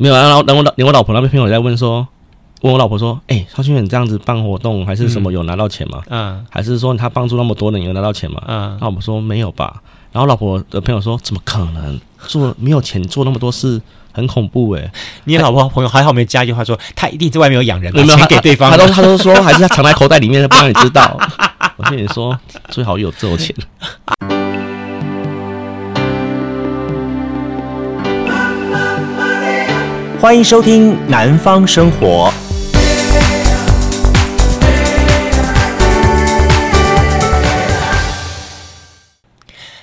没有，然后然后我我老婆那边朋友也在问说，问我老婆说，哎、欸，萧清元这样子办活动还是什么有拿到钱吗？嗯，还是说他帮助那么多人有拿到钱吗？嗯，那我们说没有吧。然后老婆的朋友说，怎么可能做没有钱做那么多事？很恐怖哎、欸！你老婆朋友还好没加一句话说，他一定在外面有养人，有没有钱给对方？他都他都说 还是他藏在口袋里面，不让你知道。我跟你说，最好有这种钱。欢迎收听《南方生活》。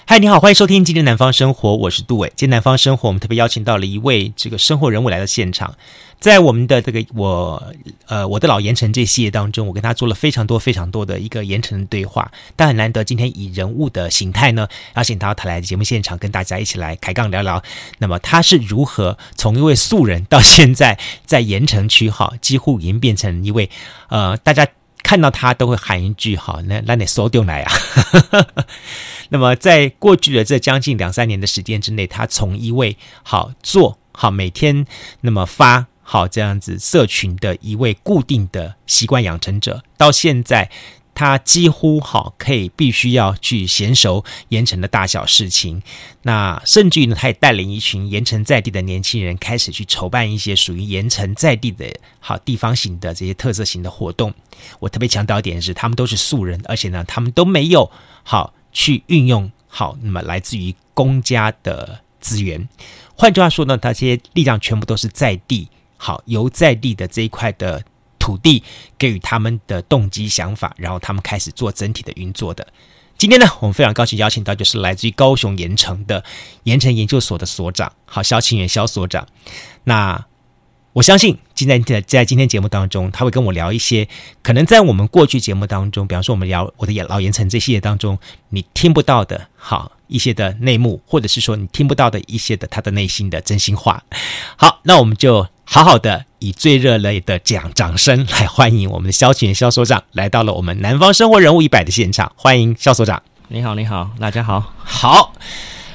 嗨，你好，欢迎收听今天南方生活，我是杜伟。今天南方生活，我们特别邀请到了一位这个生活人物来到现场，在我们的这个我呃我的老盐城这系列当中，我跟他做了非常多非常多的一个盐城的对话，但很难得今天以人物的形态呢，邀请到他来节目现场，跟大家一起来开杠聊聊。那么他是如何从一位素人到现在在盐城区哈，几乎已经变成一位呃大家看到他都会喊一句好，那那你收丢来啊。那么，在过去的这将近两三年的时间之内，他从一位好做好每天那么发好这样子社群的一位固定的习惯养成者，到现在他几乎好可以必须要去娴熟盐城的大小事情。那甚至于呢，他也带领一群盐城在地的年轻人，开始去筹办一些属于盐城在地的好地方型的这些特色型的活动。我特别强调一点是，他们都是素人，而且呢，他们都没有好。去运用好，那么来自于公家的资源。换句话说呢，他这些力量全部都是在地，好，由在地的这一块的土地给予他们的动机想法，然后他们开始做整体的运作的。今天呢，我们非常高兴邀请到就是来自于高雄盐城的盐城研究所的所长，好，萧清元萧所长。那我相信今天在在今天节目当中，他会跟我聊一些可能在我们过去节目当中，比方说我们聊我的老盐城这系列当中，你听不到的好一些的内幕，或者是说你听不到的一些的他的内心的真心话。好，那我们就好好的以最热烈的掌掌声来欢迎我们的萧清元萧所长来到了我们南方生活人物一百的现场，欢迎萧所长。你好，你好，大家好，好。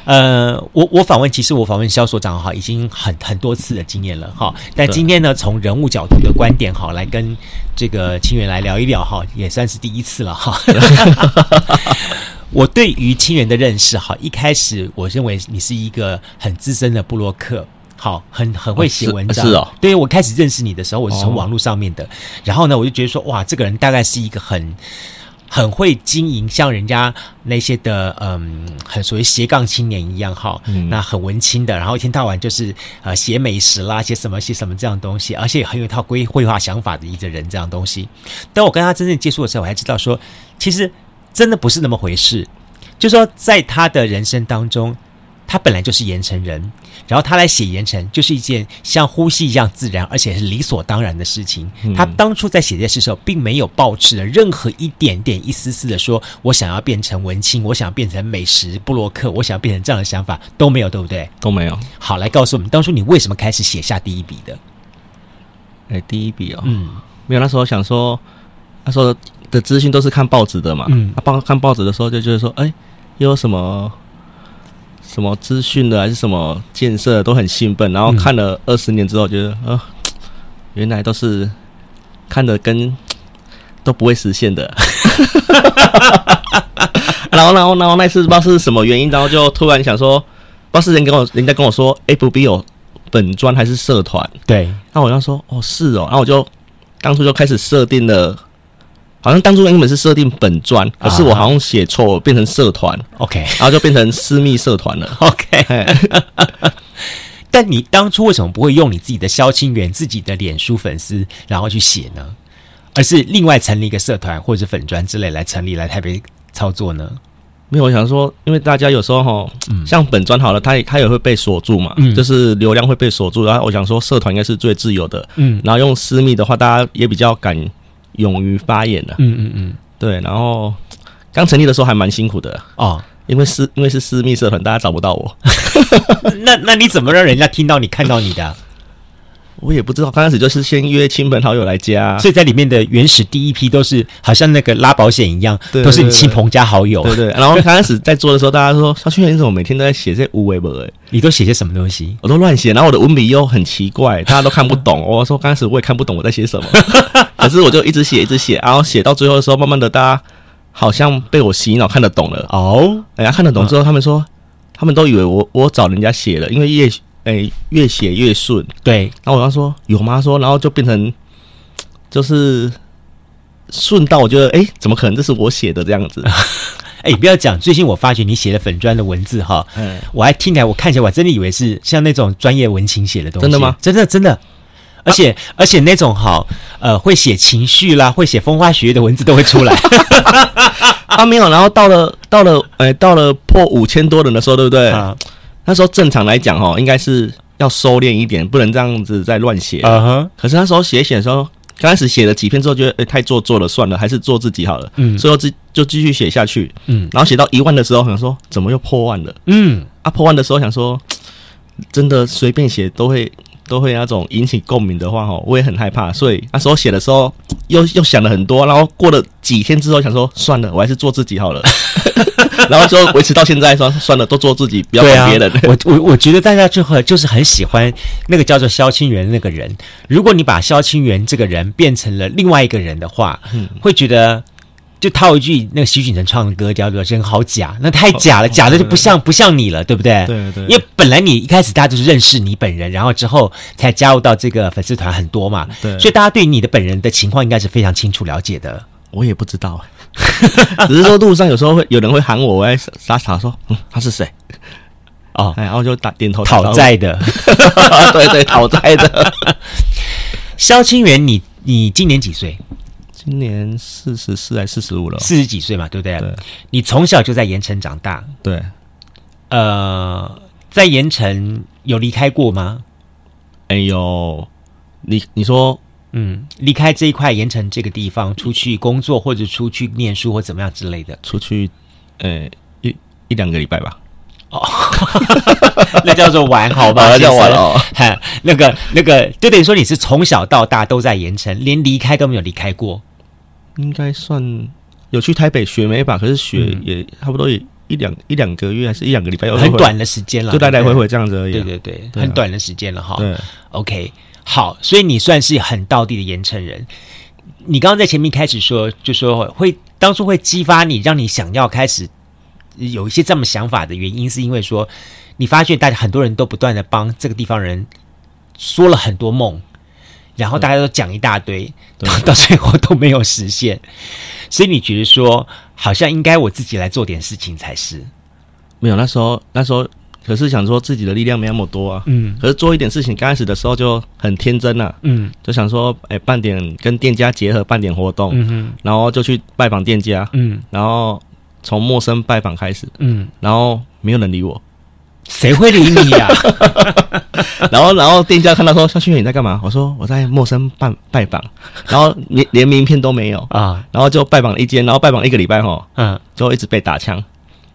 呃，我我访问，其实我访问肖所长哈，已经很很多次的经验了哈。但今天呢，从人物角度的观点哈，来跟这个清源来聊一聊哈，也算是第一次了哈。我对于清源的认识哈，一开始我认为你是一个很资深的布洛克，好，很很会写文章。是哦。对于我开始认识你的时候，我是从网络上面的，然后呢，我就觉得说，哇，这个人大概是一个很。很会经营，像人家那些的，嗯，很属于斜杠青年一样哈，嗯、那很文青的，然后一天到晚就是呃写美食啦，写什么写什么这样东西，而且很有一套规绘画想法的一个人这样东西。当我跟他真正接触的时候，我还知道说，其实真的不是那么回事，就说在他的人生当中。他本来就是盐城人，然后他来写盐城，就是一件像呼吸一样自然，而且是理所当然的事情。嗯、他当初在写这件事的时候，并没有抱持了任何一点点、一丝丝的说，我想要变成文青，我想要变成美食布洛克，我想要变成这样的想法都没有，对不对？都没有。好，来告诉我们，当初你为什么开始写下第一笔的？哎，第一笔哦，嗯，没有。那时候想说，那时候的资讯都是看报纸的嘛，嗯，报看报纸的时候就觉得说，哎，又有什么？什么资讯的还是什么建设都很兴奋，然后看了二十年之后，觉得啊、原来都是看的跟 都不会实现的。然后，然后，然后那次不知道是什么原因，然后就突然想说，不知道是人跟我，人家跟我说，FB 有本专还是社团？对，那我就说，哦，是哦，然后我就当初就开始设定了。好像当初原本是设定本专，可是我好像写错，变成社团。OK，然后就变成私密社团了。OK，但你当初为什么不会用你自己的萧清源自己的脸书粉丝，然后去写呢？而是另外成立一个社团或者是粉专之类来成立来台北操作呢？没有，我想说，因为大家有时候哈，像本专好了，它它也会被锁住嘛，嗯，就是流量会被锁住。然后我想说，社团应该是最自由的，嗯，然后用私密的话，大家也比较敢。勇于发言的，嗯嗯嗯，对。然后刚成立的时候还蛮辛苦的哦，因为私因为是私密社团，大家找不到我。那那你怎么让人家听到你看到你的？我也不知道，刚开始就是先约亲朋好友来家，所以在里面的原始第一批都是好像那个拉保险一样，都是你亲朋加好友。对，对，然后刚开始在做的时候，大家说肖清元你怎么每天都在写这无为本？你都写些什么东西？我都乱写，然后我的文笔又很奇怪，大家都看不懂。我说刚开始我也看不懂我在写什么，可是我就一直写一直写，然后写到最后的时候，慢慢的大家好像被我洗脑看得懂了哦。人家看得懂之后，他们说他们都以为我我找人家写了，因为越哎越写越顺。对，然后我刚说有吗？说然后就变成就是顺到我觉得哎，怎么可能这是我写的这样子？哎，欸、不要讲！最近我发觉你写的粉砖的文字哈，嗯，我还听起来，我看起来我真的以为是像那种专业文青写的东西。真的吗？真的真的，而且、啊、而且那种好呃会写情绪啦，会写风花雪月的文字都会出来。啊，没有，然后到了到了哎到了破五千多人的时候，对不对？啊，那时候正常来讲哦，应该是要收敛一点，不能这样子再乱写。啊哼。可是那时候写写的时候。刚开始写了几篇之后，觉得哎太做作了，算了，还是做自己好了。嗯，所以就就继续写下去。嗯，然后写到一万的时候，想说怎么又破万了？嗯，啊破万的时候想说，真的随便写都会都会那种引起共鸣的话，哈，我也很害怕。所以那时候写的时候，又又想了很多。然后过了几天之后，想说算了，我还是做自己好了。然后就维持到现在，说算了，都做自己，不要管别人。我我我觉得大家就会就是很喜欢那个叫做萧清源的那个人。如果你把萧清源这个人变成了另外一个人的话，嗯，会觉得就套一句那个徐锦成唱的歌叫做“人好假”，那太假了，假的就不像不像你了，对不对？对对。因为本来你一开始大家就是认识你本人，然后之后才加入到这个粉丝团很多嘛，对。所以大家对你的本人的情况应该是非常清楚了解的。我也不知道。只是说路上有时候会有人会喊我，我傻傻说，嗯，他是谁？哦，然后就打点头讨债的，对对，讨债的。萧清源，你你今年几岁？今年四十四还是四十五了？四十几岁嘛，对不对？对。你从小就在盐城长大，对。呃，在盐城有离开过吗？哎呦，你你说。嗯，离开这一块盐城这个地方，出去工作或者出去念书或怎么样之类的，出去，呃，一一两个礼拜吧。哦，那叫做玩，好吧？那叫玩哦。哈，那个那个，就等于说你是从小到大都在盐城，连离开都没有离开过。应该算有去台北学没吧？可是学也差不多也一两一两个月，还是一两个礼拜，很短的时间了，就来来回回这样子而已。对对对，很短的时间了哈。对，OK。好，所以你算是很道地的盐城人。你刚刚在前面开始说，就说会当初会激发你，让你想要开始有一些这么想法的原因，是因为说你发现大家很多人都不断的帮这个地方人说了很多梦，然后大家都讲一大堆，对。到最后都没有实现，所以你觉得说好像应该我自己来做点事情才是。没有，那时候那时候。可是想说自己的力量没那么多啊，嗯，可是做一点事情，刚开始的时候就很天真呐、啊，嗯，就想说，哎、欸，办点跟店家结合，办点活动，嗯哼，然后就去拜访店家，嗯，然后从陌生拜访开始，嗯，然后没有人理我，谁会理你呀、啊？然后，然后店家看到说，肖清远你在干嘛？我说我在陌生拜拜访，然后连连名片都没有啊，然后就拜访了一间，然后拜访一个礼拜哈，嗯，就一直被打枪。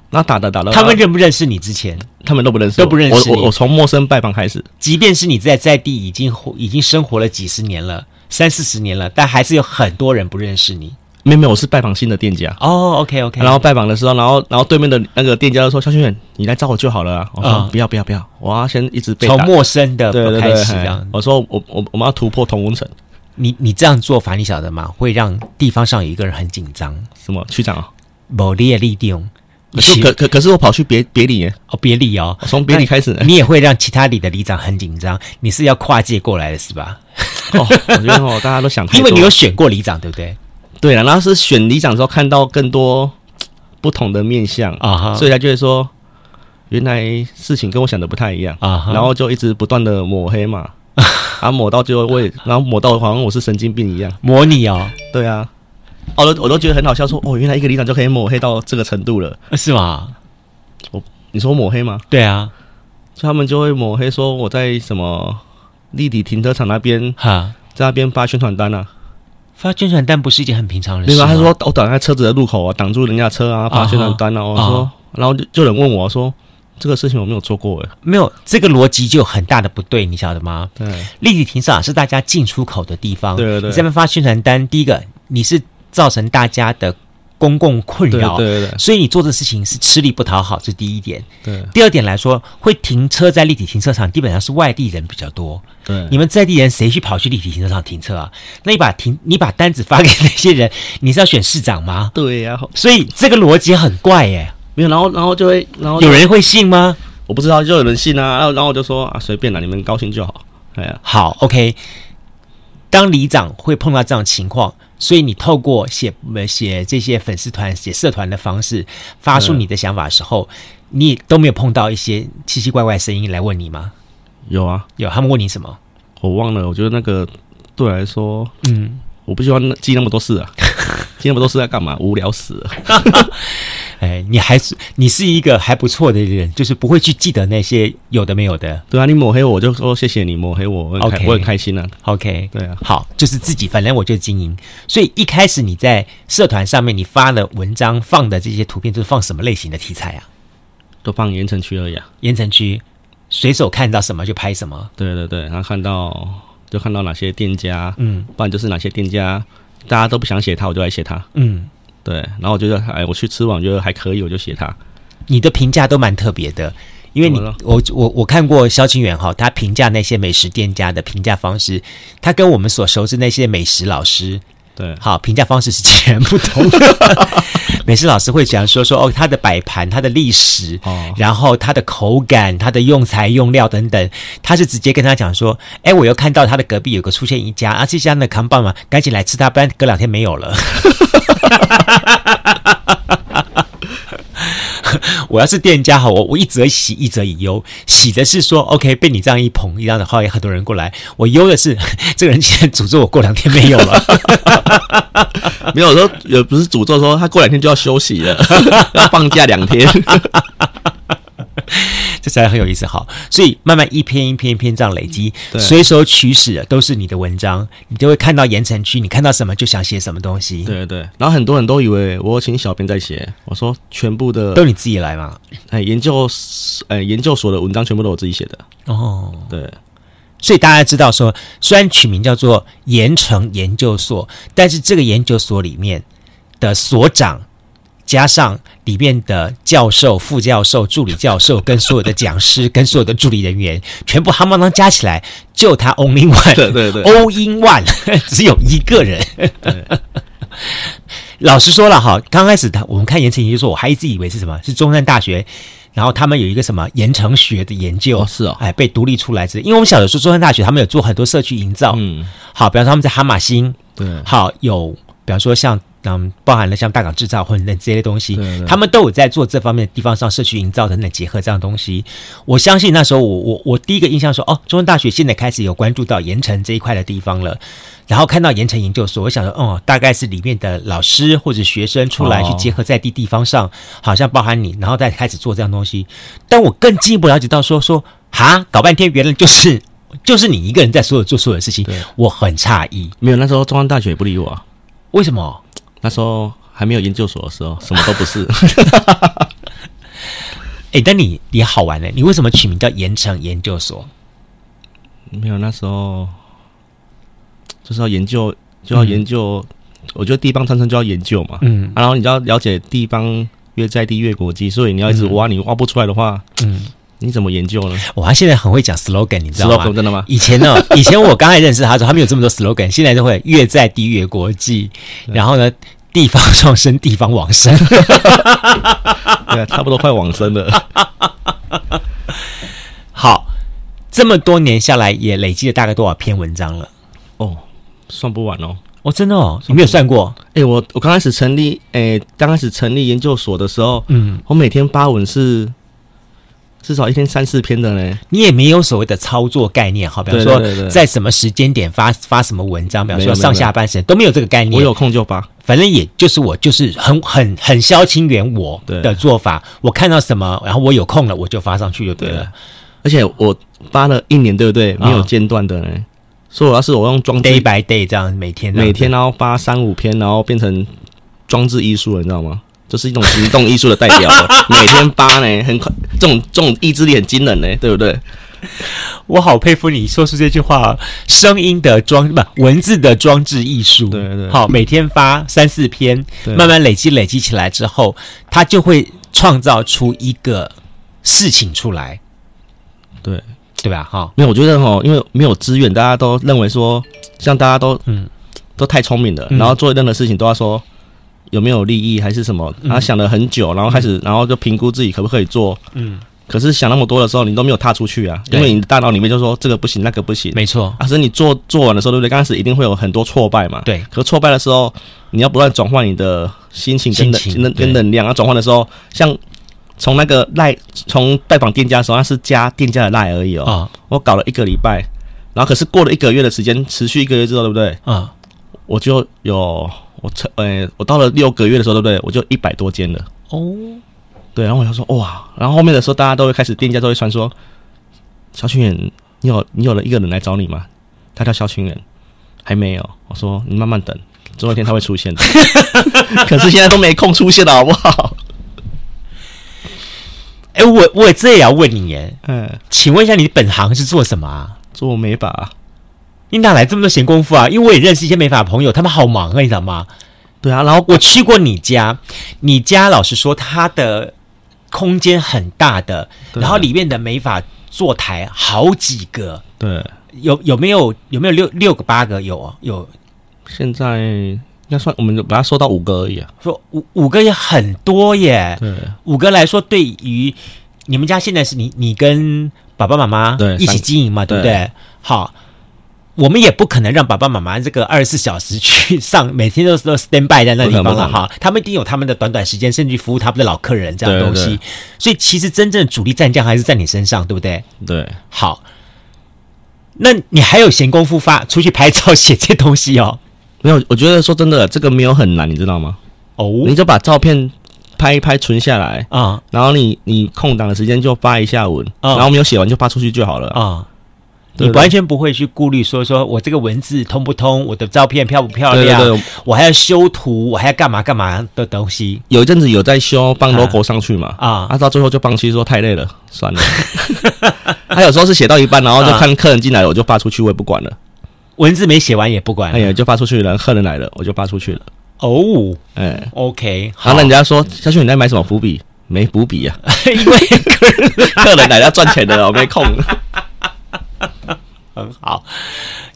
那打的打的，他们认不认识你？之前他们都不认识，都不认识我。我我从陌生拜访开始，即便是你在在地已经活已经生活了几十年了，三四十年了，但还是有很多人不认识你。没有没有，我是拜访新的店家。哦，OK OK。然后拜访的时候，然后然后对面的那个店家就说：“萧清元，你来找我就好了啊。”我说：“嗯、不要不要不要，我要先一直被从陌生的开始这样。”我说：“我我我们要突破同温层。”你你这样做法，你晓得吗？会让地方上有一个人很紧张。什么区长啊？某列立定。可是可可可是我跑去别别里耶哦，别里哦，从别里开始，你也会让其他里的里长很紧张。你是要跨界过来的是吧？哦，我觉得哦，大家都想 因为你有选过里长，对不对？对了，然后是选里长的时候看到更多不同的面相啊，所以他就会说，原来事情跟我想的不太一样啊，然后就一直不断的抹黑嘛，啊，抹到最后我也，然后抹到好像我是神经病一样，抹你哦，对啊。我都我都觉得很好笑，说哦，原来一个里长就可以抹黑到这个程度了，是吗？我你说抹黑吗？对啊，他们就会抹黑说我在什么立体停车场那边哈，在那边发宣传单啊，发宣传单不是一件很平常的事。对吧？他说我挡在车子的路口啊，挡住人家车啊，发宣传单啊。我说，然后就就有人问我说，这个事情我没有做过哎，没有这个逻辑就很大的不对，你晓得吗？对，立体停车场是大家进出口的地方，对对对，你这边发宣传单，第一个你是造成大家的公共困扰，对对对，所以你做的事情是吃力不讨好，这是第一点。对，第二点来说，会停车在立体停车场，基本上是外地人比较多。对，你们在地人谁去跑去立体停车场停车啊？那你把停，你把单子发给那些人，你是要选市长吗？对呀、啊，所以这个逻辑很怪耶。没有，然后然后就会，然后有人会信吗？我不知道，就有人信啊。然后然后我就说啊，随便啦，你们高兴就好。哎呀，好，OK。当里长会碰到这样的情况，所以你透过写写这些粉丝团、写社团的方式，发出你的想法的时候，你都没有碰到一些奇奇怪怪的声音来问你吗？有啊，有。他们问你什么？我忘了。我觉得那个对我来说，嗯，我不喜欢记那么多事啊，记那么多事在干嘛？无聊死了。哎，你还是你是一个还不错的人，就是不会去记得那些有的没有的。对啊，你抹黑我，我就说谢谢你抹黑我，我很开，okay, 我很开心啊。OK，对啊，好，就是自己，反正我就经营。所以一开始你在社团上面你发的文章放的这些图片，都是放什么类型的题材啊？都放盐城区而已啊。盐城区，随手看到什么就拍什么。对对对，然后看到就看到哪些店家，嗯，不然就是哪些店家大家都不想写他，我就来写他，嗯。对，然后我觉得，哎，我去吃完，我觉得还可以，我就写他。你的评价都蛮特别的，因为你，我我我看过萧清远哈，他评价那些美食店家的评价方式，他跟我们所熟知那些美食老师，对，好评价方式是截然不同的。美食老师会讲说说哦，他的摆盘，他的历史，哦，然后他的口感，他的用材用料等等，他是直接跟他讲说，哎，我又看到他的隔壁有个出现一家，啊，这家呢扛棒嘛，赶紧来吃它，不然隔两天没有了。我要是店家哈，我我一则喜一则以忧，喜的是说 OK 被你这样一捧一样的话，也很多人过来；我忧的是 这个人竟然诅咒我过两天没有了，没有说也不是诅咒说他过两天就要休息了，要放假两天。这才很有意思，好，所以慢慢一篇一篇一篇这样累积，随手取史都是你的文章，你就会看到盐城区，你看到什么就想写什么东西，对对。然后很多人都以为我请小编在写，我说全部的都你自己来嘛，哎，研究哎研究所的文章全部都我自己写的哦，对。所以大家知道说，虽然取名叫做盐城研究所，但是这个研究所里面的所长。加上里面的教授、副教授、助理教授，跟所有的讲师，跟所有的助理人员，全部夯不啷加起来，就他 only one，对对对，all in one，只有一个人。老实说了哈，刚开始他我们看盐埕研究说，我还一直以为是什么？是中山大学，然后他们有一个什么盐城学的研究，哦是哦，哎，被独立出来之，因为我们小的时候中山大学他们有做很多社区营造，嗯，好，比方说他们在哈马星，对，好有，比方说像。嗯，包含了像大港制造或者那这些东西，对对，他们都有在做这方面的地方上社区营造等等结合这样东西。我相信那时候我我我第一个印象说，哦，中央大学现在开始有关注到盐城这一块的地方了。然后看到盐城研究所，我想说，哦，大概是里面的老师或者学生出来去结合在地地方上，哦、好像包含你，然后再开始做这样东西。但我更进一步了解到说，说哈，搞半天原来就是就是你一个人在所有做所有的事情，我很诧异。没有，那时候中央大学也不理我啊，为什么？那时候还没有研究所的时候，什么都不是。哎、欸，但你也好玩呢。你为什么取名叫盐城研究所？没有，那时候就是要研究，就要研究。嗯、我觉得地方创生就要研究嘛。嗯。然后你就要了解地方越在地越国际，所以你要一直挖，你挖不出来的话，嗯，你怎么研究呢？我现在很会讲 slogan，你知道吗？Slogan, 真的吗？以前呢，以前我刚才认识他的时候，他没有这么多 slogan，现在就会越在地越国际。然后呢？地方创生，地方往生，对，差不多快往生了。好，这么多年下来，也累积了大概多少篇文章了？哦，算不完哦。哦，真的哦，你没有算过？哎，我我刚开始成立，哎，刚开始成立研究所的时候，嗯，我每天发文是。至少一天三四篇的呢，你也没有所谓的操作概念，好，比方说在什么时间点发发什么文章，比方说上下班时间都没有这个概念。我有空就发，反正也就是我就是很很很萧清源我的做法，我看到什么，然后我有空了我就发上去就对了。而且我发了一年，对不对？没有间断的呢。所以我要是我用装 day by day 这样每天每天然后发三五篇，然后变成装置艺术了，你知道吗？就是一种行动艺术的代表。每天发呢，很快，这种这种意志力很惊人呢，对不对？我好佩服你说出这句话，声音的装不文字的装置艺术。对对，好，每天发三四篇，慢慢累积累积起来之后，它就会创造出一个事情出来。对对吧？哈，没有，我觉得哈，因为没有资源，大家都认为说，像大家都嗯，都太聪明了，然后做任何事情都要说有没有利益还是什么，然后想了很久，然后开始，然后就评估自己可不可以做，嗯。可是想那么多的时候，你都没有踏出去啊，因为你的大脑里面就说这个不行，那个不行。没错，啊，可是你做做完的时候，对不对？刚开始一定会有很多挫败嘛。对。可是挫败的时候，你要不断转换你的心情跟能能跟能量。然后转换的时候，像从那个赖，从拜访店家的时候，那是加店家的赖而已哦。啊。我搞了一个礼拜，然后可是过了一个月的时间，持续一个月之后，对不对？啊。我就有我成，呃，我到了六个月的时候，对不对？我就一百多间了。哦。对，然后我就说哇，然后后面的时候，大家都会开始，店家都会传说，萧清远，你有你有了一个人来找你吗？他叫肖群远，还没有。我说你慢慢等，总有一天他会出现的。可是现在都没空出现了，好不好？哎，我我这也要问你耶，嗯，请问一下，你本行是做什么啊？做美发。你哪来这么多闲工夫啊？因为我也认识一些美发朋友，他们好忙啊，你知道吗？对啊，然后我去过你家，你家老实说，它的。空间很大的，然后里面的美发坐台好几个，对，有有没有有没有六六个八个有啊有？现在应该算，我们就把它说到五个而已啊。说五五个也很多耶，对，五个来说，对于你们家现在是你你跟爸爸妈妈一起经营嘛，对，对不对？好。我们也不可能让爸爸妈妈这个二十四小时去上，每天都是 stand by 在那地方了哈。他们一定有他们的短短时间，甚至服务他们的老客人这样东西。对对对，所以其实真正的主力战将还是在你身上，对不对？对。好，那你还有闲工夫发出去拍照写这东西哦？没有，我觉得说真的，这个没有很难，你知道吗？哦，你就把照片拍一拍存下来啊，然后你你空档的时间就发一下文，然后没有写完就发出去就好了啊。你完全不会去顾虑说，说我这个文字通不通，我的照片漂不漂亮，对对对，我还要修图，我还要干嘛干嘛的东西。有一阵子有在修，放 logo 上去嘛，啊，啊，到最后就放弃，说太累了，算了。他有时候是写到一半，然后就看客人进来了，我就发出去，我也不管了。文字没写完也不管，哎呀，就发出去了，客人来了，我就发出去了。哦，哎，OK，好，那人家说，小雪你在买什么伏笔？没伏笔啊，因为客 人客人来要赚钱的，我没空。很好，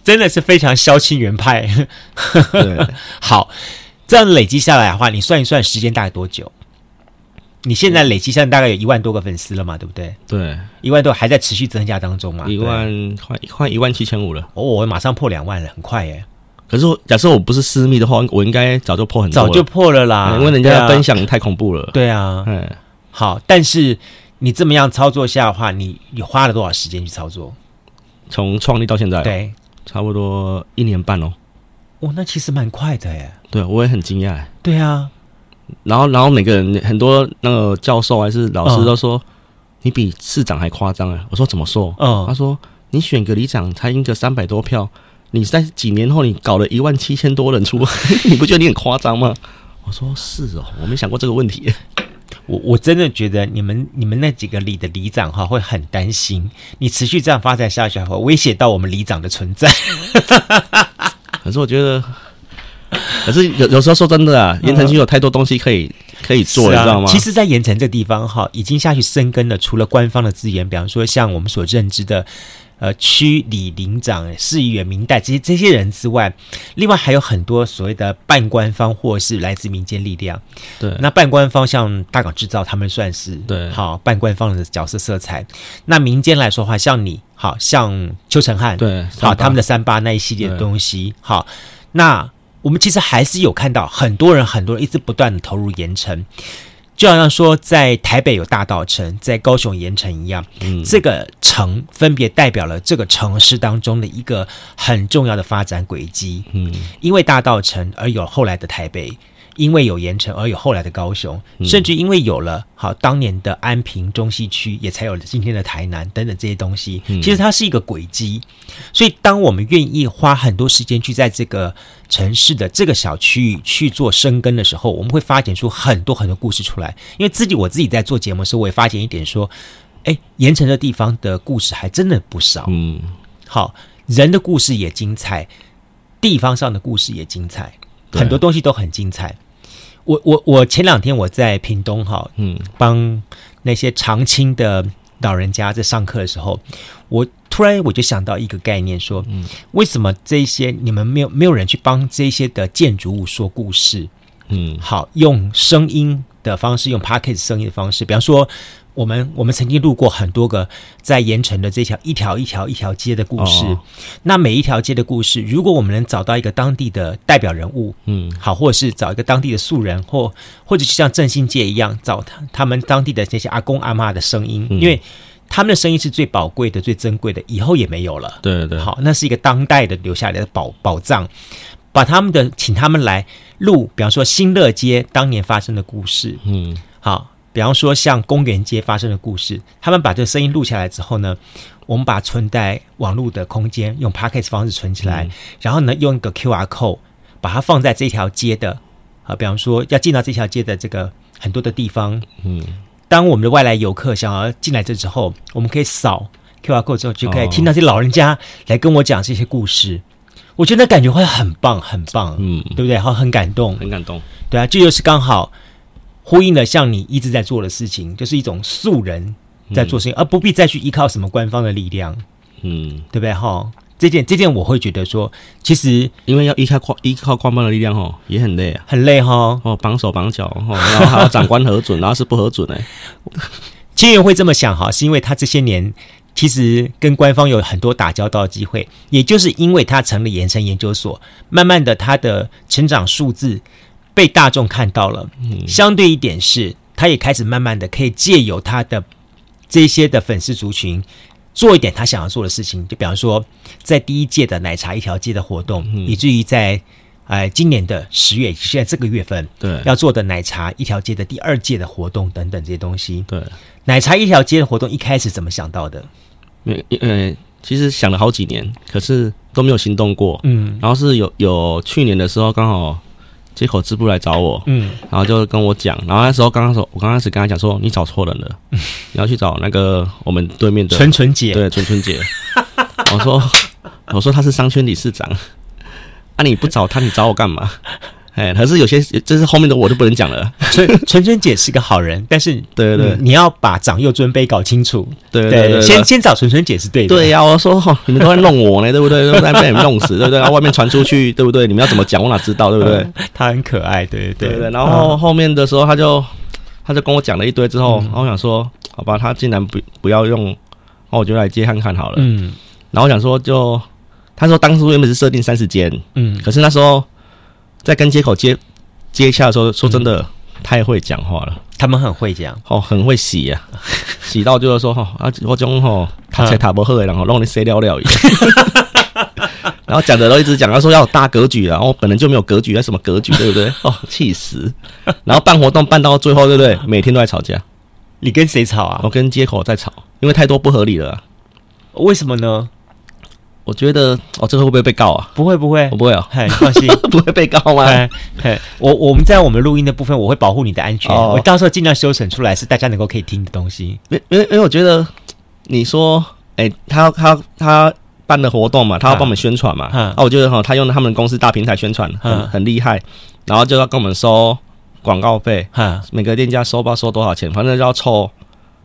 真的是非常萧清元派。对，好，这样累积下来的话，你算一算时间大概多久？你现在累积现在大概有一万多个粉丝了嘛？对不对？对，一万多还在持续增加当中嘛？一万快快一万七千五了。哦，我马上破两万了，很快耶。可是假设我不是私密的话，我应该早就破很多了，早就破了啦。因为人家要分享太恐怖了。对啊，嗯，好，但是你这么样操作下的话，你你花了多少时间去操作？从创立到现在，对，差不多一年半哦。哦，那其实蛮快的耶。对，我也很惊讶。对啊，然后，然后每个人很多那个教授还是老师都说，你比市长还夸张啊。我说怎么说？嗯，他说你选个里长才赢个三百多票，你在几年后你搞了一万七千多人出，你不觉得你很夸张吗？我说是哦，我没想过这个问题。我我真的觉得你们你们那几个里的里长哈会很担心，你持续这样发展下去，会威胁到我们里长的存在。可是我觉得，可是有有时候说真的啊，盐城区有太多东西可以可以做，啊、你知道吗？其实，在盐城这个地方哈，已经下去生根了。除了官方的资源，比方说像我们所认知的。呃，区里领长、市议员、民代这些这些人之外，另外还有很多所谓的半官方或是来自民间力量。对，那半官方像大港制造，他们算是对好半官方的角色色彩。那民间来说的话，像你，好像邱成汉，对，好他们的三八那一系列的东西。好，那我们其实还是有看到很多人，很多人一直不断的投入盐埕。就好像说，在台北有大道城，在高雄盐城一样，嗯，这个城分别代表了这个城市当中的一个很重要的发展轨迹，嗯，因为大道城而有后来的台北，因为有盐城而有后来的高雄，嗯、甚至因为有了好当年的安平中西区，也才有了今天的台南等等这些东西。嗯、其实它是一个轨迹，所以当我们愿意花很多时间去在这个城市的这个小区域去做深耕的时候，我们会发展出很多很多故事出来。因为自己我自己在做节目的时候，我也发现一点说，哎，盐城的地方的故事还真的不少。嗯，好，人的故事也精彩，地方上的故事也精彩，很多东西都很精彩。我我我前两天我在屏东哈，嗯，帮那些长青的老人家在上课的时候，我突然我就想到一个概念，说，嗯，为什么这些你们没有没有人去帮这些的建筑物说故事？嗯，好，用声音的方式，用 Pocket 声音的方式，比方说。我们我们曾经录过很多个在盐城的这条一条一条一条街的故事。哦、那每一条街的故事，如果我们能找到一个当地的代表人物，嗯，好，或者是找一个当地的素人，或或者是像振兴街一样，找他他们当地的这些阿公阿妈的声音，嗯、因为他们的声音是最宝贵的、最珍贵的，以后也没有了。对对，好，那是一个当代的留下来的宝宝藏，把他们的请他们来录，比方说新乐街当年发生的故事，嗯，好。比方说，像公园街发生的故事，他们把这个声音录下来之后呢，我们把存在网络的空间，用 Podcast 方式存起来，嗯、然后呢，用一个 QR code 把它放在这条街的啊，比方说要进到这条街的这个很多的地方，嗯，当我们的外来游客想要进来这之后，我们可以扫 QR code 之后，就可以听到这些老人家来跟我讲这些故事，哦、我觉得感觉会很棒，很棒，嗯，对不对？好，很感动，很感动，对啊，这就是刚好。呼应了像你一直在做的事情，就是一种素人在做事情，嗯、而不必再去依靠什么官方的力量，嗯，对不对？哈，这件这件我会觉得说，其实因为要依靠依靠官方的力量，哈，也很累啊，很累哈。哦，绑手绑脚，然后还要长官核准，然后是不核准的。千源会这么想哈，是因为他这些年其实跟官方有很多打交道的机会，也就是因为他成立盐埕研究所，慢慢的他的成长数字。被大众看到了，嗯，相对一点是，他也开始慢慢的可以借由他的这些的粉丝族群，做一点他想要做的事情。就比方说，在第一届的奶茶一条街的活动，嗯、以至于在哎、呃、今年的十月，现在这个月份，对，要做的奶茶一条街的第二届的活动等等这些东西。对，奶茶一条街的活动一开始怎么想到的？因为呃，其实想了好几年，可是都没有行动过。嗯，然后是有有去年的时候刚好。街口支部来找我，嗯，然后就跟我讲，然后那时候刚刚说，我刚开始跟他讲说，你找错人了，嗯、你要去找那个我们对面的纯纯姐，对，纯纯姐。我说，我说他是商圈理事长，啊，你不找他，你找我干嘛？哎，可是有些，这是后面的我就不能讲了。纯纯纯姐是个好人，但是对对对，你要把长幼尊卑搞清楚。对对对，先先找纯纯姐是对的。对呀，我说哈，你们都在弄我呢，对不对？都在被你们弄死，对不对？然后外面传出去，对不对？你们要怎么讲，我哪知道，对不对？他很可爱，对对对。然后后面的时候，他就他就跟我讲了一堆之后，然后我想说，好吧，他竟然不不要用，那我就来接看看好了。嗯。然后我想说，就他说当初原本是设定三十间，嗯，可是那时候在跟接口接。接洽的时候，说真的，嗯、太会讲话了。他们很会讲，哦，很会洗呀、啊，洗到就是说，哈啊，我种吼，他才塔不喝，然后让你塞尿尿一样。然后讲的都一直讲，他说要有大格局啊，然后本人就没有格局，那什么格局，对不对？哦，气死！然后办活动办到最后，对不对？每天都在吵架。你跟谁吵啊？我跟接口在吵，因为太多不合理了。为什么呢？我觉得哦，这个会不会被告啊？不会不会，我不会哦。嘿，放心，不会被告吗？嘿，嘿，我我们在我们录音的部分，我会保护你的安全。哦、我到时候尽量修整出来是大家能够可以听的东西。因为因为因为我觉得你说，哎、欸，他他他办的活动嘛，他要帮我们宣传嘛。啊，啊我觉得哈，他用他们公司大平台宣传很、啊、很厉害，然后就要跟我们收广告费。啊，每个店家收不知道收多少钱，反正就要凑。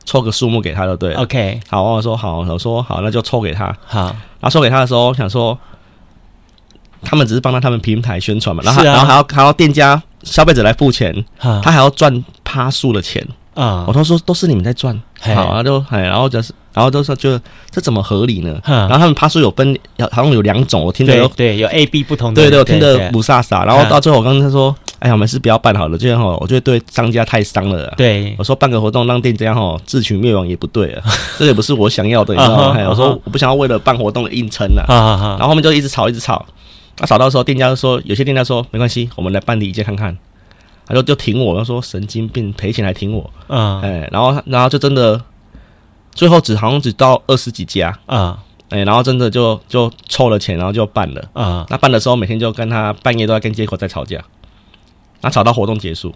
凑个数目给他就对了。OK，好，我说好，我说好，那就凑给他。好，然后凑给他的时候，想说他们只是帮他他们平台宣传嘛，然后、啊、然后还要还要店家消费者来付钱，他还要赚趴数的钱啊。我都说都是你们在赚，好，然后就哎，然后就是。然后都说，就这怎么合理呢？然后他们趴数有分，好像有两种，我听着对，有 A、B 不同的。对对，我听着不飒飒。然后到最后，我刚才说，哎呀，我们是不要办好了，这样哈，我觉得对商家太伤了。对，我说办个活动让店家哈自取灭亡也不对啊，这也不是我想要的，你知道吗？我说我不想要为了办活动的硬撑啊。然后后面就一直吵，一直吵。那吵到时候，店家就说，有些店家说没关系，我们来办理一件看看。他就就挺我，他说神经病赔钱来挺我，嗯，哎，然后然后就真的最后只好像只到二十几家，啊，哎，然后真的就就凑了钱，然后就办了，啊，那办的时候每天就跟他半夜都在跟街口在吵架，那吵到活动结束。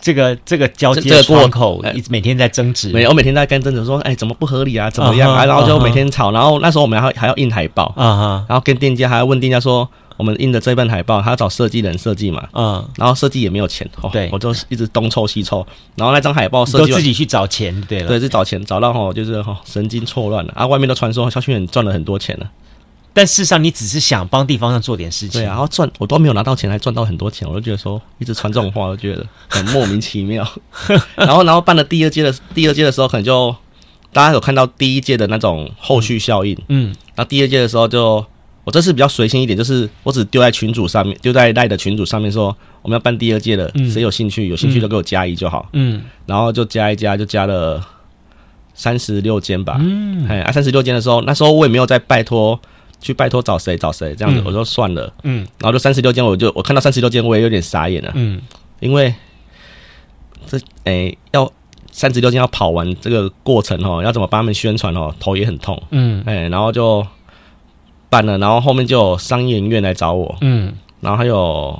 这个这个交接窗口一直每天在争执，没有，我每天在跟争执说，哎，怎么不合理啊？怎么样啊？然后就每天吵，然后那时候我们还还要印海报。啊，然后跟店家还要问店家说，我们印的这份海报，他要找设计人设计嘛，嗯，然后设计也没有钱，对，我就一直东凑西凑，然后那张海报设计都自己去找钱，对了，对，是找钱找到吼，就是吼神经错乱了。啊，外面都传说萧训远赚了很多钱了。但事实上，你只是想帮地方上做点事情，对啊，然后赚我都没有拿到钱，还赚到很多钱，我就觉得说，一直传这种话，我就觉得很莫名其妙。然后，然后办了第二届的第二届的时候，可能就大家有看到第一届的那种后续效应，嗯，然后第二届的时候就我这次比较随性一点，就是我只丢在群组上面，丢在赖的群组上面说我们要办第二届了，谁、嗯、有兴趣，有兴趣就给我加一就好，嗯，然后就加一加，就加了三十六间吧，嗯，哎，啊，三十六间的时候，那时候我也没有再拜托。去拜托找谁找谁这样子，我说算了，嗯，然后就三十六间，我就我看到三十六间，我也有点傻眼了，嗯，因为这哎要三十六间要跑完这个过程哦，要怎么帮他们宣传哦，头也很痛，嗯，哎，然后就办了，然后后面就有商研院来找我，嗯，然后还有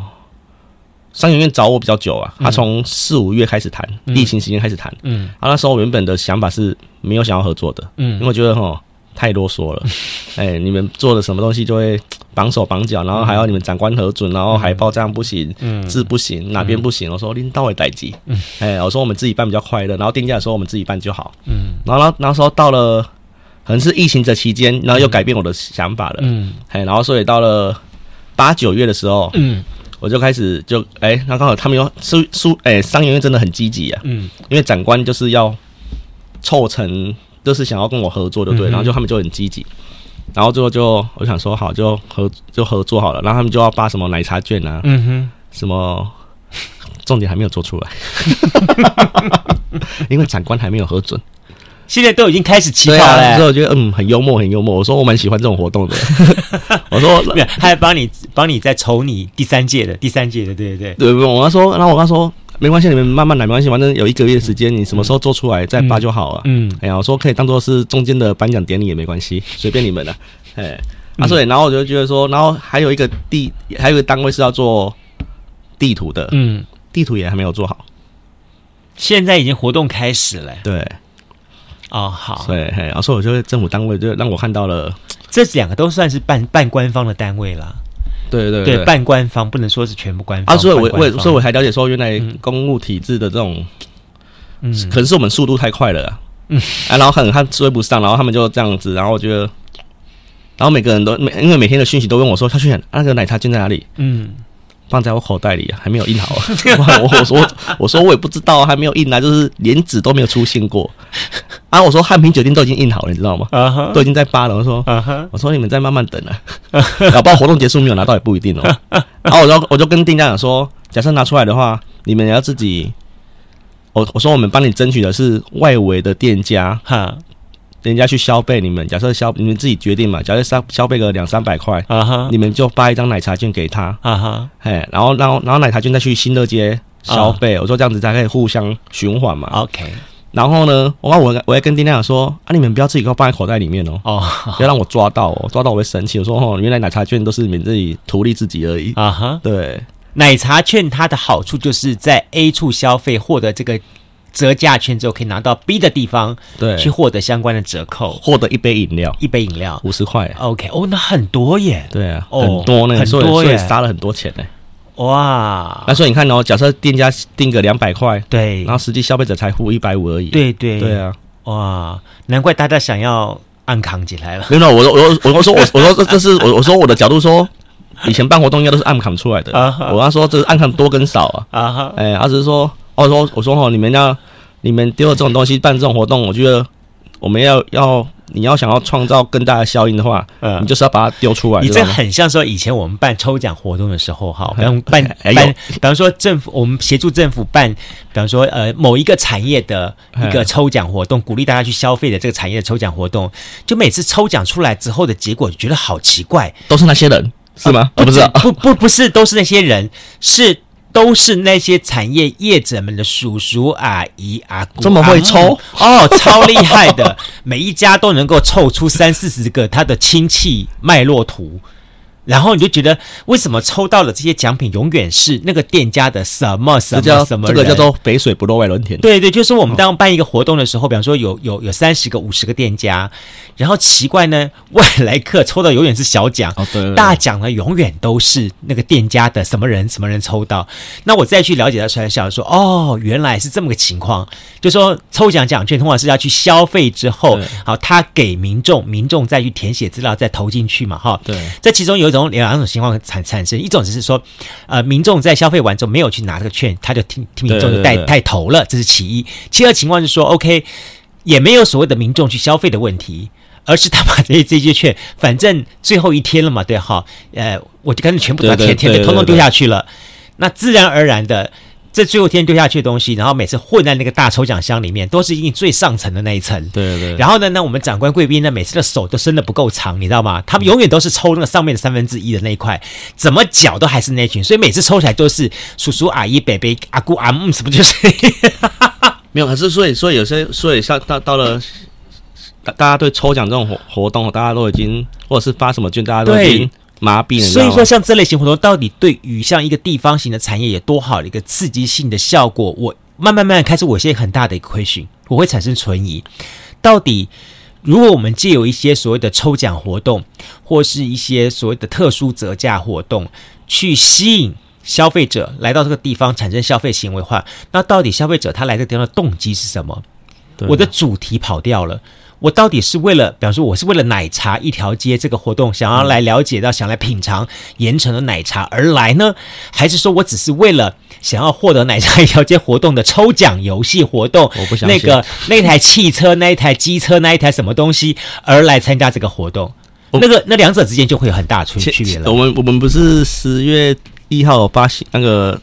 商研院找我比较久啊，他从四五月开始谈，疫情期间开始谈，嗯，啊，那时候我原本的想法是没有想要合作的，嗯，因为我觉得哈。太啰嗦了，哎、欸，你们做的什么东西就会绑手绑脚，然后还要你们长官核准，然后海报这样不行，嗯，字不行，哪边不行？我说拎到会待机，嗯，哎、欸，我说我们自己办比较快乐，然后店家说我们自己办就好，嗯，然后那时候到了可能是疫情这期间，然后又改变我的想法了，嗯，哎、欸，然后所以到了八九月的时候，嗯，我就开始就哎，那、欸、刚好他们又输输，哎，商研院真的很积极啊，嗯，因为长官就是要凑成。就是想要跟我合作的，对，然后就他们就很积极，然后最后就我想说好就合就合作好了，然后他们就要发什么奶茶券啊，嗯哼，什么重点还没有做出来，因为长官还没有核准，现在都已经开始起跑了，所以我觉得嗯很幽默很幽默，我说我蛮喜欢这种活动的，我说他还帮你帮你再筹你第三届的第三届的，对对对，对，我跟他说，然后我跟他说。没关系，你们慢慢来，没关系，反正有一个月的时间，你什么时候做出来再发就好了。嗯，哎呀，我说可以当做是中间的颁奖典礼也没关系，随便你们了。哎，啊，所以然后我就觉得说，然后还有一个地，还有一个单位是要做地图的，嗯，地图也还没有做好。现在已经活动开始了。对，哦，好，对，嘿，然后所以我觉得政府单位就让我看到了，这两个都算是半半官方的单位了。对对对，半官方不能说是全部官方啊，所以我我所以我才了解说，原来公务体制的这种，嗯，可能是我们速度太快了，嗯，啊，然后可能他追不上，然后他们就这样子，然后我觉得，然后每个人都每因为每天的讯息都问我说，他去那个奶茶店在哪里？嗯。放在我口袋里，还没有印好。我我说我说我也不知道，还没有印啊，就是连纸都没有出现过。啊，我说汉品酒店都已经印好了，你知道吗？都已经在发了。我说，我说你们再慢慢等啊，搞不好活动结束没有拿到也不一定哦。然后我就我就跟店家讲说，假设拿出来的话，你们也要自己。我我说我们帮你争取的是外围的店家哈。人家去消费，你们假设消你们自己决定嘛。假设消消费个两三百块，啊哈，你们就发一张奶茶券给他，啊哈，嘿，然后然后然后奶茶券再去新乐街消费。我说这样子才可以互相循环嘛。OK。然后呢，我我我还跟店家讲说啊，你们不要自己给我放在口袋里面哦，哦，不要让我抓到哦，抓到我会生气。我说哦，原来奶茶券都是你们自己图利自己而已。啊哈，对，奶茶券它的好处就是在 A 处消费获得这个。折价券之后可以拿到 B 的地方，对，去获得相关的折扣，获得一杯饮料，一杯饮料五十块。OK，哦，那很多耶，对啊，很多呢，很多耶，杀了很多钱呢。哇，那所以你看哦，假设店家定个两百块，对，然后实际消费者才付一百五而已。对对对啊，哇，难怪大家想要暗扛起来了。没有，我我我我说我我说这这是我我说我的角度说，以前办活动应该都是暗扛出来的。我跟他说这是暗扛多跟少啊。啊哈，哎，他只是说。我说我说哈，你们要你们丢了这种东西办这种活动，我觉得我们要要你要想要创造更大的效应的话，嗯，你就是要把它丢出来。你这很像说以前我们办抽奖活动的时候，哈，比方办 办，比方说政府我们协助政府办，比方说呃某一个产业的一个抽奖活动，鼓励大家去消费的这个产业的抽奖活动，就每次抽奖出来之后的结果，觉得好奇怪，都是那些人是吗？不是，不不不是，都是那些人是。都是那些产业业者们的叔叔阿姨阿姑，这么会抽？哦，超厉害的，每一家都能够凑出三四十个他的亲戚脉络图。然后你就觉得，为什么抽到了这些奖品永远是那个店家的什么什么什么？这个叫做肥水不落外人田。对对，就是我们当办一个活动的时候，比方说有有有三十个、五十个店家，然后奇怪呢，外来客抽到永远是小奖，哦、对对对，大奖呢永远都是那个店家的什么人什么人抽到。那我再去了解到出来，想说哦，原来是这么个情况，就说抽奖奖券通常是要去消费之后，好，他给民众，民众再去填写资料再投进去嘛，哈。对，这其中有。种两种情况产产生，一种只是说，呃，民众在消费完之后没有去拿这个券，他就听听民众就带带头了，这是其一。其二情况是说，OK，也没有所谓的民众去消费的问题，而是他把这些这些券，反正最后一天了嘛，对哈，呃，我就干脆全部都要填填的，通通丢下去了，那自然而然的。这最后一天丢下去的东西，然后每次混在那个大抽奖箱里面，都是印最上层的那一层。对对。然后呢，那我们长官贵宾呢，每次的手都伸的不够长，你知道吗？他们永远都是抽那个上面的三分之一的那一块，怎么搅都还是那群，所以每次抽起来都是叔叔阿姨、伯伯、阿姑阿姆，什么就是？没有，可是所以所以有些所以像到到了，大大家对抽奖这种活活动，大家都已经或者是发什么券，大家都已经。麻痹了，所以说像这类型活动，到底对于像一个地方型的产业有多好的一个刺激性的效果？我慢慢慢慢开始，我现在很大的一个亏损，我会产生存疑。到底如果我们借有一些所谓的抽奖活动，或是一些所谓的特殊折价活动，去吸引消费者来到这个地方产生消费行为的话，那到底消费者他来这个地方的动机是什么？我的主题跑掉了。我到底是为了，比方说，我是为了奶茶一条街这个活动，想要来了解到，想来品尝盐城的奶茶而来呢？还是说我只是为了想要获得奶茶一条街活动的抽奖游戏活动？我不想那个那台汽车、那一台机车、那一台什么东西而来参加这个活动？那个那两者之间就会有很大区区别了。我们我们不是十月一号发行那个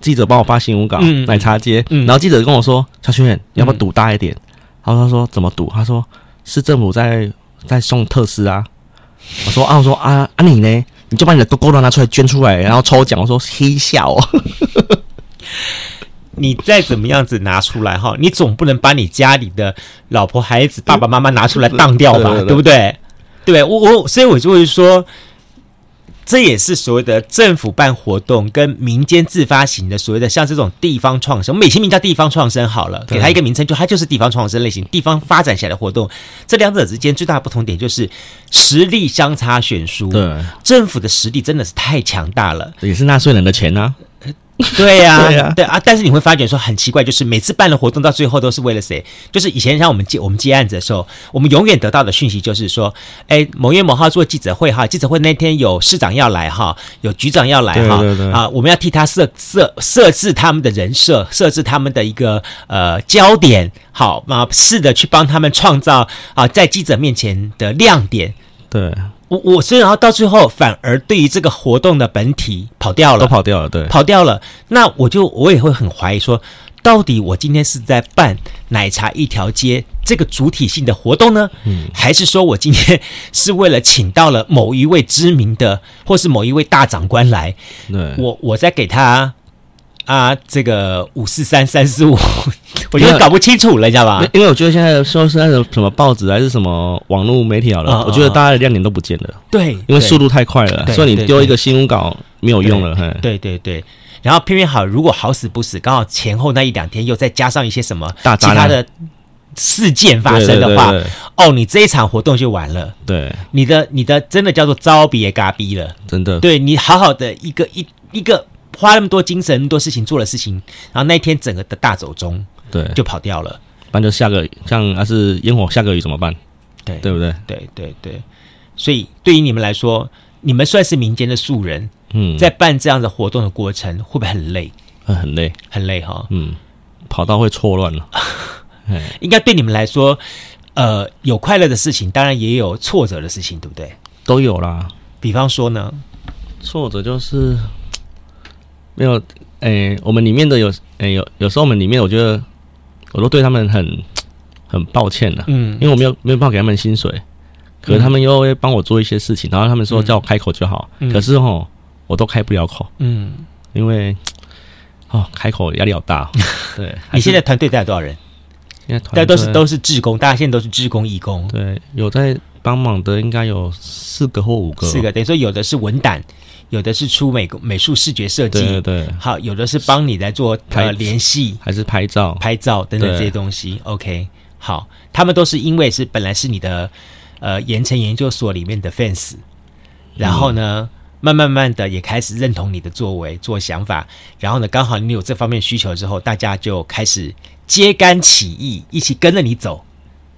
记者帮我发新闻稿，嗯、奶茶街，嗯、然后记者跟我说：“小轩，你要不要赌大一点？”嗯然后他说怎么赌？他说市政府在在送特斯拉。我说啊，我说啊啊你呢？你就把你的勾勾的拿出来捐出来，然后抽奖。我说嘿笑哦。你再怎么样子拿出来哈，你总不能把你家里的老婆孩子爸爸妈妈拿出来当掉吧？对不对？对我我所以我就会说。这也是所谓的政府办活动跟民间自发型的所谓的像这种地方创生，我们美其名叫地方创生好了，给它一个名称，就它就是地方创生类型，地方发展起来的活动。这两者之间最大的不同点就是实力相差悬殊。对，政府的实力真的是太强大了，也是纳税人的钱啊。对呀、啊，对啊，对啊，但是你会发觉说很奇怪，就是每次办的活动到最后都是为了谁？就是以前像我们接我们接案子的时候，我们永远得到的讯息就是说，哎，某月某号做记者会哈，记者会那天有市长要来哈，有局长要来哈，对对对啊，我们要替他设设设置他们的人设，设置他们的一个呃焦点，好啊，试着去帮他们创造啊在记者面前的亮点，对。我我所以然后到最后反而对于这个活动的本体跑掉了，都跑掉了，对，跑掉了。那我就我也会很怀疑说，到底我今天是在办奶茶一条街这个主体性的活动呢，嗯，还是说我今天 是为了请到了某一位知名的或是某一位大长官来，对，我我在给他。啊，这个五四三三四五，我觉得搞不清楚了，你知道吧？因为我觉得现在说是那种什么报纸还是什么网络媒体好了，哦、我觉得大家的亮点都不见了。对，因为速度太快了，所以你丢一个新闻稿没有用了。对对对，然后偏偏好，如果好死不死，刚好前后那一两天又再加上一些什么其他的事件发生的话，哦，你这一场活动就完了。对，你的你的真的叫做招别嘎逼了，真的。对你好好的一个一一个。花那么多精神、那么多事情做的事情，然后那一天整个的大走钟，对，就跑掉了。不然就下个像还是烟火下个雨怎么办？对，对不对？对对对。所以对于你们来说，你们算是民间的素人，嗯，在办这样的活动的过程，会不会很累？嗯，很累，很累哈。嗯，跑道会错乱了。应该对你们来说，呃，有快乐的事情，当然也有挫折的事情，对不对？都有啦。比方说呢，挫折就是。没有，诶，我们里面的有，诶，有有时候我们里面，我觉得我都对他们很很抱歉了，嗯，因为我没有没有办法给他们薪水，可是他们又会帮我做一些事情，然后他们说叫我开口就好，嗯、可是吼，我都开不了口，嗯，因为哦，开口压力好大。对，你现在团队大概多少人？现在团队都是都是志工，大家现在都是志工义工。对，有在帮忙的应该有四个或五个。四个，等于说有的是文胆，有的是出美美术视觉设计，对对。好，有的是帮你来做呃联系，还是拍照、拍照等等这些东西。OK，好，他们都是因为是本来是你的呃盐城研究所里面的 fans，然后呢。嗯慢慢慢的也开始认同你的作为、做想法，然后呢，刚好你有这方面需求之后，大家就开始揭竿起义，一起跟着你走。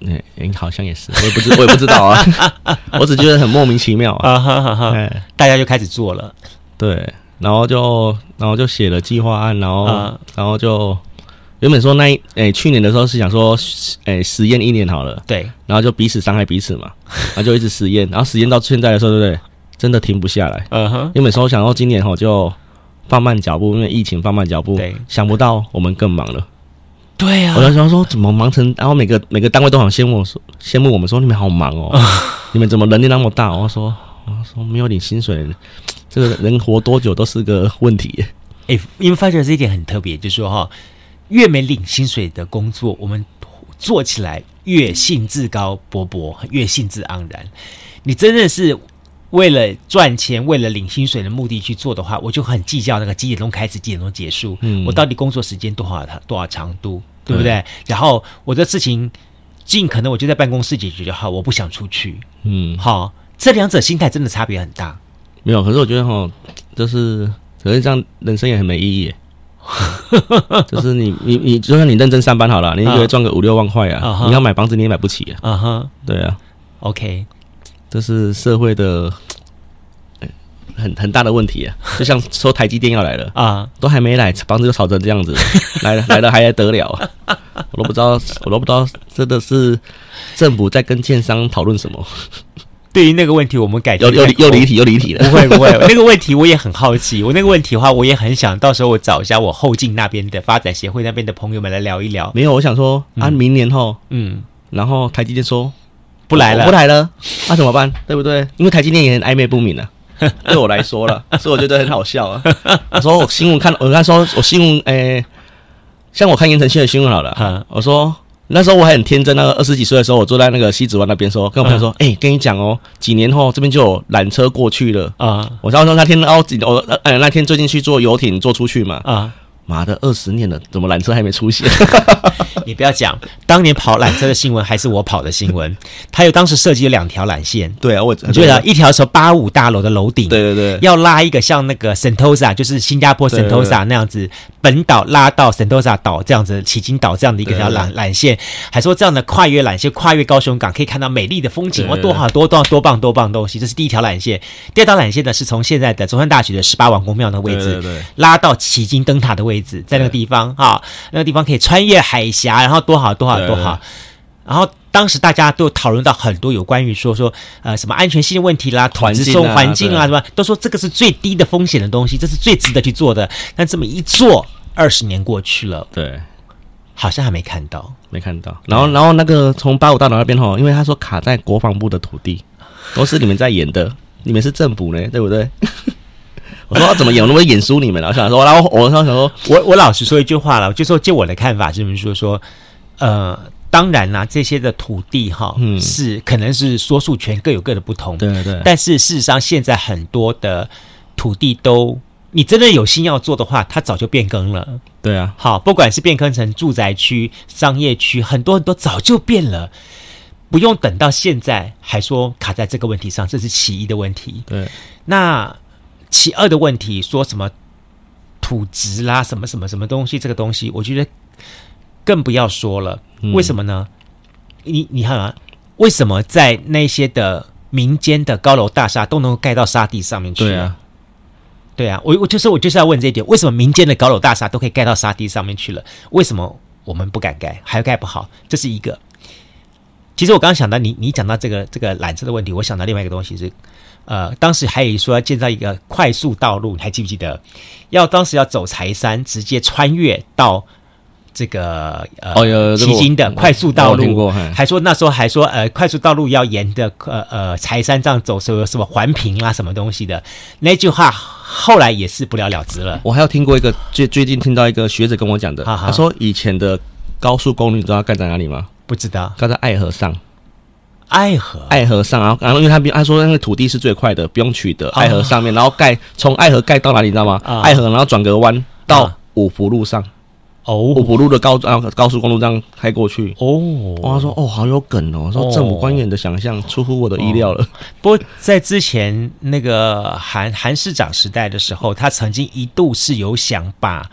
嗯，好像也是，我也不知我也不知道啊，我只觉得很莫名其妙啊。哈哈哈，大家就开始做了，对，然后就然后就写了计划案，然后、啊、然后就原本说那诶、欸、去年的时候是想说诶实验一年好了，对，然后就彼此伤害彼此嘛，然后就一直实验，然后实验到现在的时候，对不对？真的停不下来，嗯哼。因为说想到今年吼就放慢脚步，因为疫情放慢脚步。对，想不到我们更忙了。对啊，我就想说怎么忙成，然后每个每个单位都好羡慕我说羡慕我们说你们好忙哦，你们怎么能力那么大？我说我说没有领薪水，这个人活多久都是个问题。哎，因为发觉这一点很特别，就是说哈，越没领薪水的工作，我们做起来越兴致高勃勃，越兴致盎然。你真的是。为了赚钱，为了领薪水的目的去做的话，我就很计较那个几点钟开始，几点钟结束。嗯，我到底工作时间多少，多少长度，对不对？然后我的事情尽可能我就在办公室解决就好，我不想出去。嗯，好，这两者心态真的差别很大。没有，可是我觉得哈，就是可是这样人生也很没意义。就是你你你，就算你认真上班好了，你一个月赚个五六万块啊，你要买房子你也买不起啊。嗯哼，对啊。OK。这是社会的很很大的问题啊！就像说台积电要来了啊，都还没来，房子就炒成这样子，来了来了还得了啊？我都不知道，我都不知道，真的是政府在跟建商讨论什么？对于那个问题，我们改又又又离题又离题了。不会不会，那个问题我也很好奇。我那个问题的话，我也很想到时候我找一下我后进那边的发展协会那边的朋友们来聊一聊。没有，我想说啊，明年后嗯，然后台积电说。不来了，不来了，那、啊、怎么办？对不对？因为台积电也很暧昧不明啊。对我来说了，所以我觉得很好笑啊。我说我新闻看，我刚说我新闻，诶、欸，像我看言承旭的新闻好了。我说那时候我还很天真，那个二十几岁的时候，我坐在那个西子湾那边说，跟我朋友说，哎、欸，跟你讲哦，几年后这边就有缆车过去了啊。我然后说那天哦，我呃那天最近去坐游艇坐出去嘛啊。妈的，二十年了，怎么缆车还没出现？你不要讲，当年跑缆车的新闻还是我跑的新闻。他有当时设计了两条缆线，对啊，我觉得一条是八五大楼的楼顶，对对对，要拉一个像那个 Sentosa，就是新加坡 Sentosa 那样子，本岛拉到 Sentosa 岛这样子，奇经岛这样的一个条缆缆线，还说这样的跨越缆线，跨越高雄港可以看到美丽的风景，哇，多好多多多棒多棒东西！这是第一条缆线，第二条缆线呢是从现在的中山大学的十八王公庙的位置，拉到迄今灯塔的位置。位置在那个地方哈，那个地方可以穿越海峡，然后多好多好多好。然后当时大家都讨论到很多有关于说说呃什么安全性的问题啦，环境环境啊什么，都说这个是最低的风险的东西，这是最值得去做的。但这么一做，二十年过去了，对，好像还没看到，没看到。然后然后那个从八五大楼那边哈，因为他说卡在国防部的土地，都是你们在演的，你们是政府呢，对不对？我说怎么演？我怎么演输你们了？我想说，然后我想说，我我老实说一句话了，就说就我的看法，就是说说，呃，当然啦，这些的土地哈，嗯，是可能是说数权各有各的不同，对对。但是事实上，现在很多的土地都，你真的有心要做的话，它早就变更了。对啊，好，不管是变更成住宅区、商业区，很多很多早就变了，不用等到现在还说卡在这个问题上，这是其一的问题。对，那。其二的问题，说什么土质啦，什么什么什么东西，这个东西，我觉得更不要说了。为什么呢？嗯、你你看啊，为什么在那些的民间的高楼大厦都能够盖到沙地上面去？对啊，对啊，我我就是我就是要问这一点：为什么民间的高楼大厦都可以盖到沙地上面去了？为什么我们不敢盖，还盖不好？这是一个。其实我刚刚想到你，你讲到这个这个缆车的问题，我想到另外一个东西是。呃，当时还有说要建造一个快速道路，你还记不记得？要当时要走柴山，直接穿越到这个呃，哦有旗津的快速道路，哦、还说那时候还说呃，快速道路要沿着呃呃柴山这样走，什么什么环评啊什么东西的那句话，后来也是不了了之了。我还有听过一个最最近听到一个学者跟我讲的，哈哈他说以前的高速公路你知道盖在哪里吗？不知道，盖在爱河上。爱河，爱河上，然后然后因为他他说那个土地是最快的，不用取得爱河上面，然后盖从爱河盖到哪里你知道吗？爱河然后转个弯到五福路上。哦，五福路的高啊高速公路这样开过去。哦，哇，他说哦好有梗哦，说政府官员的想象出乎我的意料了。不过在之前那个韩韩市长时代的时候，他曾经一度是有想把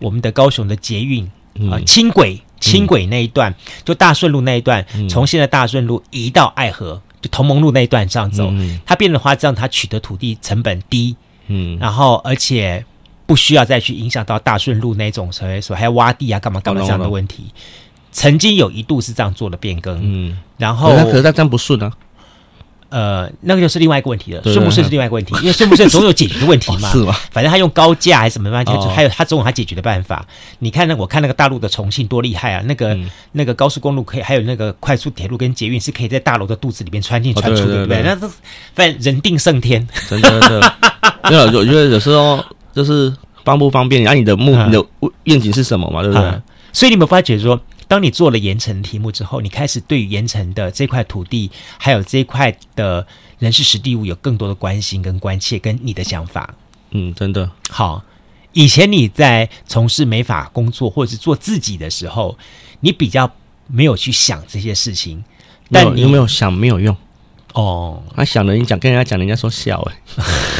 我们的高雄的捷运啊轻轨轻轨那一段，就大顺路那一段，从现在大顺路移到爱河，就同盟路那一段上走，它变的话，这样它取得土地成本低，嗯，然后而且。不需要再去影响到大顺路那种，所谓说还要挖地啊，干嘛干嘛这样的问题，曾经有一度是这样做的变更，嗯，然后可是它这样不顺啊，呃，那个就是另外一个问题了，顺不顺是另外一个问题，因为顺不顺总有解决的问题嘛，是吗？反正他用高价还是什么办法，还有他总有他解决的办法。你看那我看那个大陆的重庆多厉害啊，那个那个高速公路可以，还有那个快速铁路跟捷运是可以在大楼的肚子里面穿进穿出，对不对？那都反正人定胜天，真的真的，没有，我觉得有时候。就是方不方便？你按你的目，你的愿景是什么嘛？对不对？所以你有没有发觉说，当你做了盐城题目之后，你开始对于盐城的这块土地，还有这一块的人事实地物有更多的关心跟关切，跟你的想法？嗯，真的好。以前你在从事美法工作或者是做自己的时候，你比较没有去想这些事情，但你有没有想没有用哦？他想了，你讲跟人家讲，人家说笑哎、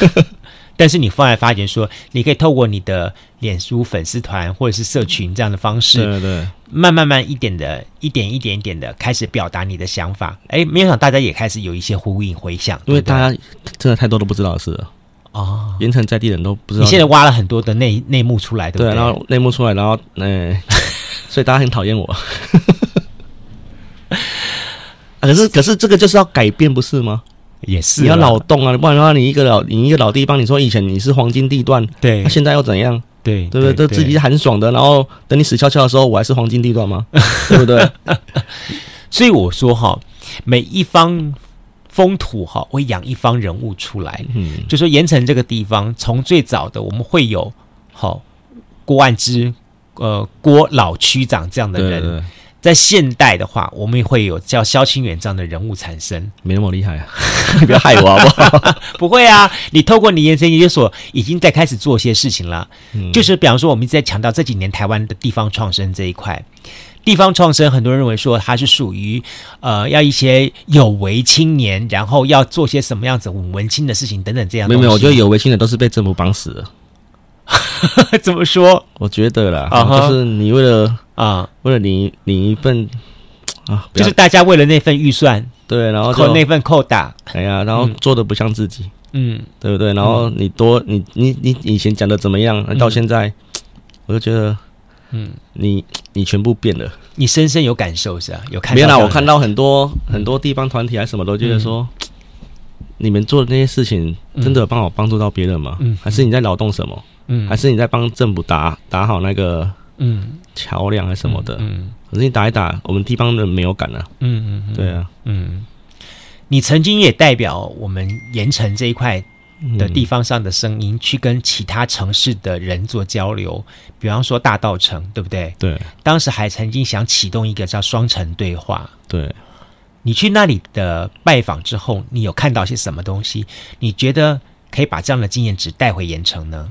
欸。但是你后来发觉说，你可以透过你的脸书粉丝团或者是社群这样的方式，对对，慢慢慢一点的，一点一点一点的开始表达你的想法。哎，没有想到大家也开始有一些呼应回响，因为大家真的太多都不知道的事了哦。盐城在地人都不知道，你现在挖了很多的内内幕出来，对不对？然后内幕出来，然后哎，所以大家很讨厌我。可是可是这个就是要改变，不是吗？也是你要脑洞啊，不然的话，你一个老你一个老弟帮，你说以前你是黄金地段，对，那现在又怎样？对，对不对？都自己很爽的，然后等你死翘翘的时候，我还是黄金地段吗？对不对？所以我说哈，每一方风土哈会养一方人物出来。嗯，就说盐城这个地方，从最早的我们会有好郭万之，呃，郭老区长这样的人。对对对在现代的话，我们也会有叫萧清远这样的人物产生，没那么厉害啊！你 不要害我好不好？不会啊，你透过你盐埕研究所已经在开始做些事情了。嗯，就是比方说，我们一直在强调这几年台湾的地方创生这一块，地方创生，很多人认为说它是属于呃要一些有为青年，然后要做些什么样子很文青的事情等等这样。没有没有，我觉得有为青年都是被政府绑死的。怎么说？我觉得啦，uh huh. 就是你为了啊，为了领领一份啊，就是大家为了那份预算，对，然后扣那份扣打，哎呀，然后做的不像自己，嗯，对不对？然后你多你你你以前讲的怎么样？到现在，我就觉得，嗯，你你全部变了，你深深有感受是吧？有看？没有啦，我看到很多很多地方团体还是什么都觉得说，你们做的那些事情真的有帮我帮助到别人吗？嗯，还是你在劳动什么？嗯，还是你在帮政府打打好那个嗯桥梁还是什么的？嗯，可是你打一打，我们地方的没有感啊。嗯嗯，对啊，嗯，你曾经也代表我们盐城这一块的地方上的声音，去跟其他城市的人做交流，比方说大道城，对不对？对，当时还曾经想启动一个叫双城对话。对，你去那里的拜访之后，你有看到些什么东西？你觉得可以把这样的经验值带回盐城呢？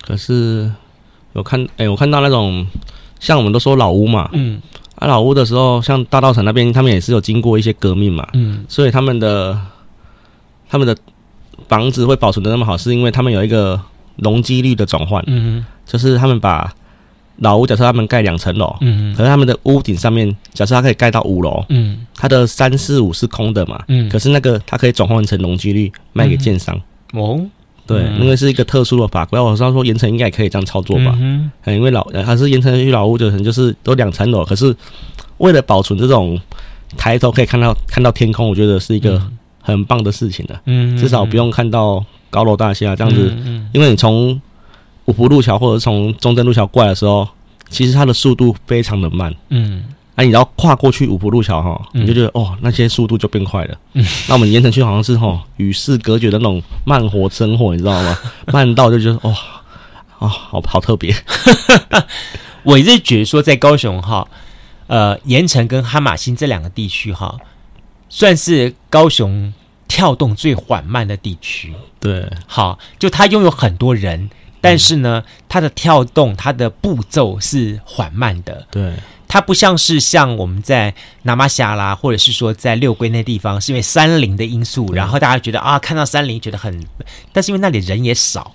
可是，我看，哎、欸，我看到那种，像我们都说老屋嘛，嗯，啊，老屋的时候，像大稻埕那边，他们也是有经过一些革命嘛，嗯，所以他们的他们的房子会保存的那么好，是因为他们有一个容积率的转换，嗯，就是他们把老屋，假设他们盖两层楼，嗯哼，可是他们的屋顶上面，假设它可以盖到五楼，嗯，它的三四五是空的嘛，嗯，可是那个它可以转换成容积率卖给建商，哦。对，因为是一个特殊的法规，我上说盐城应该也可以这样操作吧？嗯，因为老还是盐城区老屋可能，就是都两层楼，可是为了保存这种抬头可以看到看到天空，我觉得是一个很棒的事情的。嗯，至少不用看到高楼大厦这样子，因为你从五福路桥或者从中正路桥过来的时候，其实它的速度非常的慢。嗯。哎，你要跨过去五福路桥哈，你就觉得哦，那些速度就变快了。嗯，那我们盐城区好像是哈与世隔绝的那种慢活生活，你知道吗？慢到就觉得哇，哦，好好特别。我一直觉得说，在高雄哈，呃，盐城跟哈马星这两个地区哈，算是高雄跳动最缓慢的地区。对，好，就它拥有很多人，但是呢，它的跳动它的步骤是缓慢的。对。它不像是像我们在那玛夏啦，或者是说在六龟那地方，是因为山林的因素，然后大家觉得啊，看到山林觉得很，但是因为那里人也少，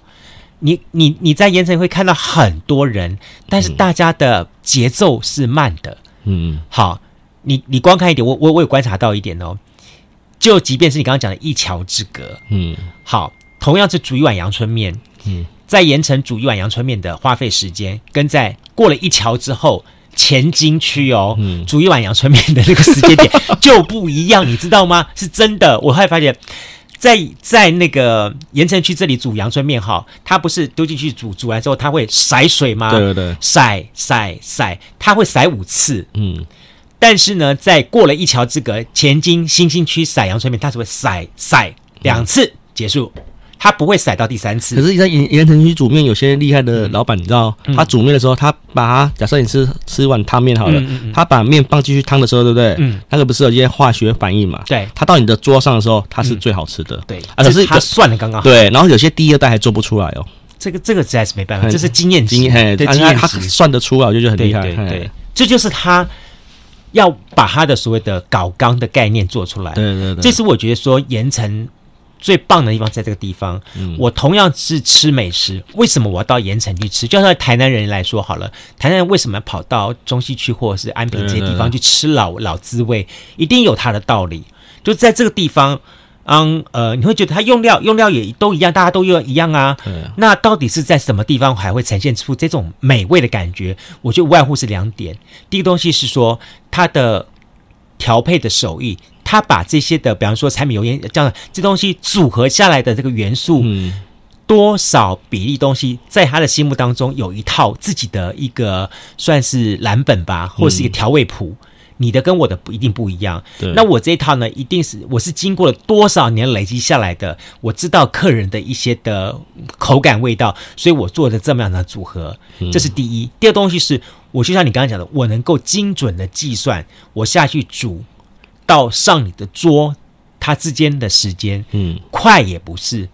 你你你在盐城会看到很多人，但是大家的节奏是慢的，嗯，好，你你光看一点，我我我有观察到一点哦，就即便是你刚刚讲的一桥之隔，嗯，好，同样是煮一碗阳春面，嗯，在盐城煮一碗阳春面的花费时间，跟在过了一桥之后。前金区哦，嗯、煮一碗阳春面的那个时间点 就不一样，你知道吗？是真的。我后来发现，在在那个盐城区这里煮阳春面哈，它不是丢进去煮，煮完之后它会筛水吗？对对对，筛筛筛，它会筛五次。嗯，但是呢，在过了一桥之隔，前金新兴区筛阳春面，它只会筛筛两次结束。他不会甩到第三次。可是你在盐盐城区煮面，有些厉害的老板，你知道，嗯、他煮面的时候，他把他假设你吃吃碗汤面好了，他把面放进去汤的时候，对不对？嗯，那个不是有一些化学反应嘛？对，他到你的桌上的时候，它是最好吃的。嗯、对，啊，可是他算的刚刚好。对，然后有些第二代还做不出来哦。这个这个实在是没办法，这是经验经验，对，经验他算得出来，我就觉得很厉害。对对，这就是他要把他的所谓的搞纲的概念做出来。对对对，这是我觉得说盐埕。最棒的地方在这个地方，嗯、我同样是吃美食，为什么我要到盐城去吃？就像台南人来说好了，台南人为什么要跑到中西区或者是安平这些地方去吃老老滋味？一定有它的道理。就在这个地方，嗯呃，你会觉得它用料用料也都一样，大家都用一样啊。对那到底是在什么地方还会呈现出这种美味的感觉？我觉得无外乎是两点。第一个东西是说它的调配的手艺。他把这些的，比方说柴米油盐这样这东西组合下来的这个元素，嗯，多少比例东西，在他的心目当中有一套自己的一个算是蓝本吧，或是一个调味谱。嗯、你的跟我的不一定不一样。对那我这一套呢，一定是我是经过了多少年累积下来的，我知道客人的一些的口感味道，所以我做的这么样的组合，这是第一。第二东西是，我就像你刚刚讲的，我能够精准的计算我下去煮。到上你的桌，它之间的时间，嗯，快也不是，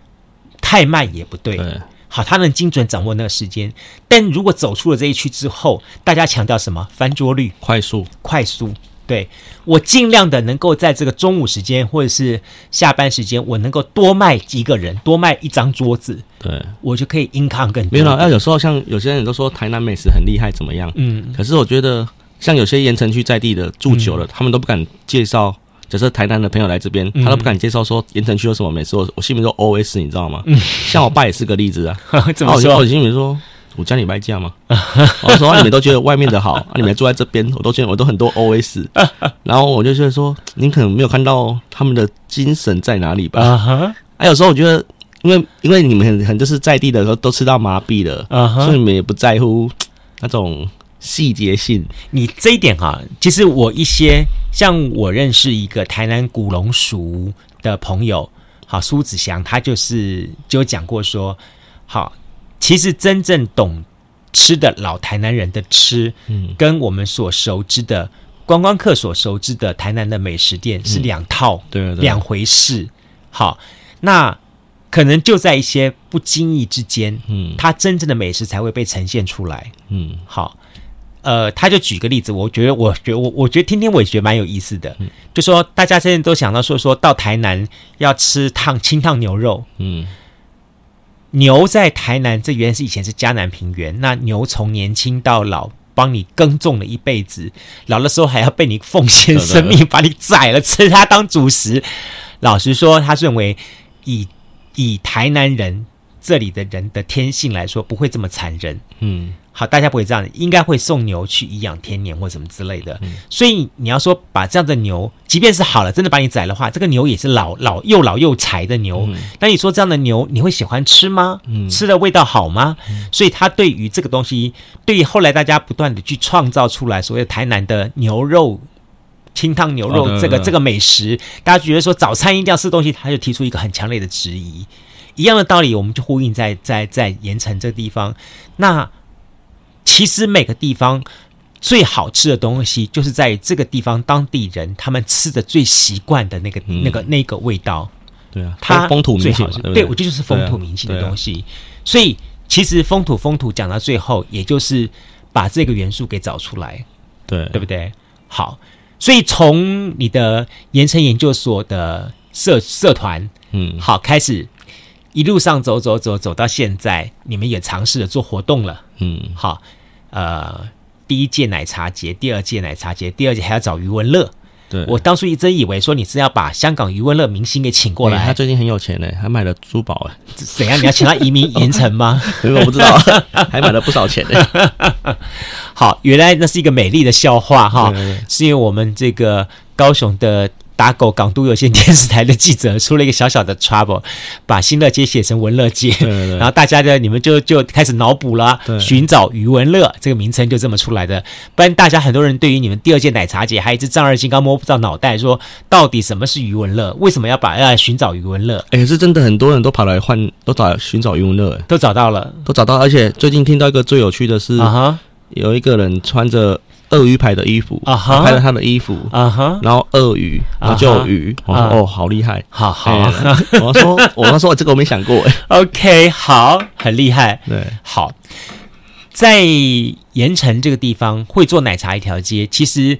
太慢也不对，对好，他能精准掌握那个时间。但如果走出了这一区之后，大家强调什么？翻桌率，快速，快速。对，我尽量的能够在这个中午时间或者是下班时间，我能够多卖几个人，多卖一张桌子，对我就可以 income 更多。没有，要有时候像有些人都说台南美食很厉害，怎么样？嗯，可是我觉得。像有些盐城区在地的住久了，嗯、他们都不敢介绍。假设台南的朋友来这边，嗯、他都不敢介绍说盐城区有什么美食。我我心里面说 OS，你知道吗？嗯、像我爸也是个例子啊。怎么说？我心里面说，我家里卖价吗？我说你们都觉得外面的好，啊、你们住在这边，我都觉得我都很多 OS。然后我就觉得说，您可能没有看到他们的精神在哪里吧？啊哈。还有时候我觉得，因为因为你们很很就是在地的时候都吃到麻痹了，啊哈，所以你们也不在乎那种。细节性，你这一点哈、啊，其实我一些像我认识一个台南古龙熟的朋友，好苏子祥，他就是就讲过说，好，其实真正懂吃的老台南人的吃，嗯，跟我们所熟知的观光客所熟知的台南的美食店是两套，嗯、对，对，两回事。好，那可能就在一些不经意之间，嗯，他真正的美食才会被呈现出来，嗯，好。呃，他就举个例子，我觉得，我觉得，我我觉得听听我也觉得蛮有意思的。嗯、就说大家现在都想到说，说到台南要吃烫清烫牛肉，嗯，牛在台南这原来是以前是嘉南平原，那牛从年轻到老帮你耕种了一辈子，老的时候还要被你奉献 生命把你宰了吃它当主食。老实说，他认为以以台南人这里的人的天性来说，不会这么残忍，嗯。好，大家不会这样，应该会送牛去颐养天年或什么之类的。嗯、所以你要说把这样的牛，即便是好了，真的把你宰的话，这个牛也是老老又老又柴的牛。嗯、那你说这样的牛，你会喜欢吃吗？嗯、吃的味道好吗？嗯、所以他对于这个东西，对于后来大家不断的去创造出来所谓台南的牛肉清汤牛肉这个、哦、这个美食，大家觉得说早餐一定要吃东西，他就提出一个很强烈的质疑。一样的道理，我们就呼应在在在盐城这个地方，那。其实每个地方最好吃的东西，就是在这个地方当地人他们吃的最习惯的那个、嗯、那个、那个味道。对啊，它风土民情，对，我觉得就是风土民情的东西。所以其实风土风土讲到最后，也就是把这个元素给找出来，对，对不对？好，所以从你的盐城研究所的社社团，嗯，好，开始一路上走走走走到现在，你们也尝试着做活动了，嗯，好。呃，第一届奶茶节，第二届奶茶节，第二届还要找余文乐。对，我当初一真以为说你是要把香港余文乐明星给请过来。欸、他最近很有钱呢，还买了珠宝哎。怎样？你要请他移民盐城吗？我不知道，还买了不少钱呢。好，原来那是一个美丽的笑话哈，是因为我们这个高雄的。打狗港都有线电视台的记者出了一个小小的 trouble，把新乐街写成文乐街，对对对，然后大家的你们就就开始脑补了，寻找余文乐这个名称就这么出来的。不然大家很多人对于你们第二届奶茶节还一直丈二金刚摸不到脑袋，说到底什么是余文乐？为什么要把要来寻找余文乐？哎，是真的，很多人都跑来换，都找寻找余文乐，都找到了，都找到。而且最近听到一个最有趣的是，啊哈，有一个人穿着。鳄鱼牌的衣服啊哈，拍了他的衣服啊哈，然后鳄鱼，然后就有鱼，哦，好厉害，好好。我说，我说，这个我没想过哎。OK，好，很厉害。对，好，在盐城这个地方会做奶茶一条街，其实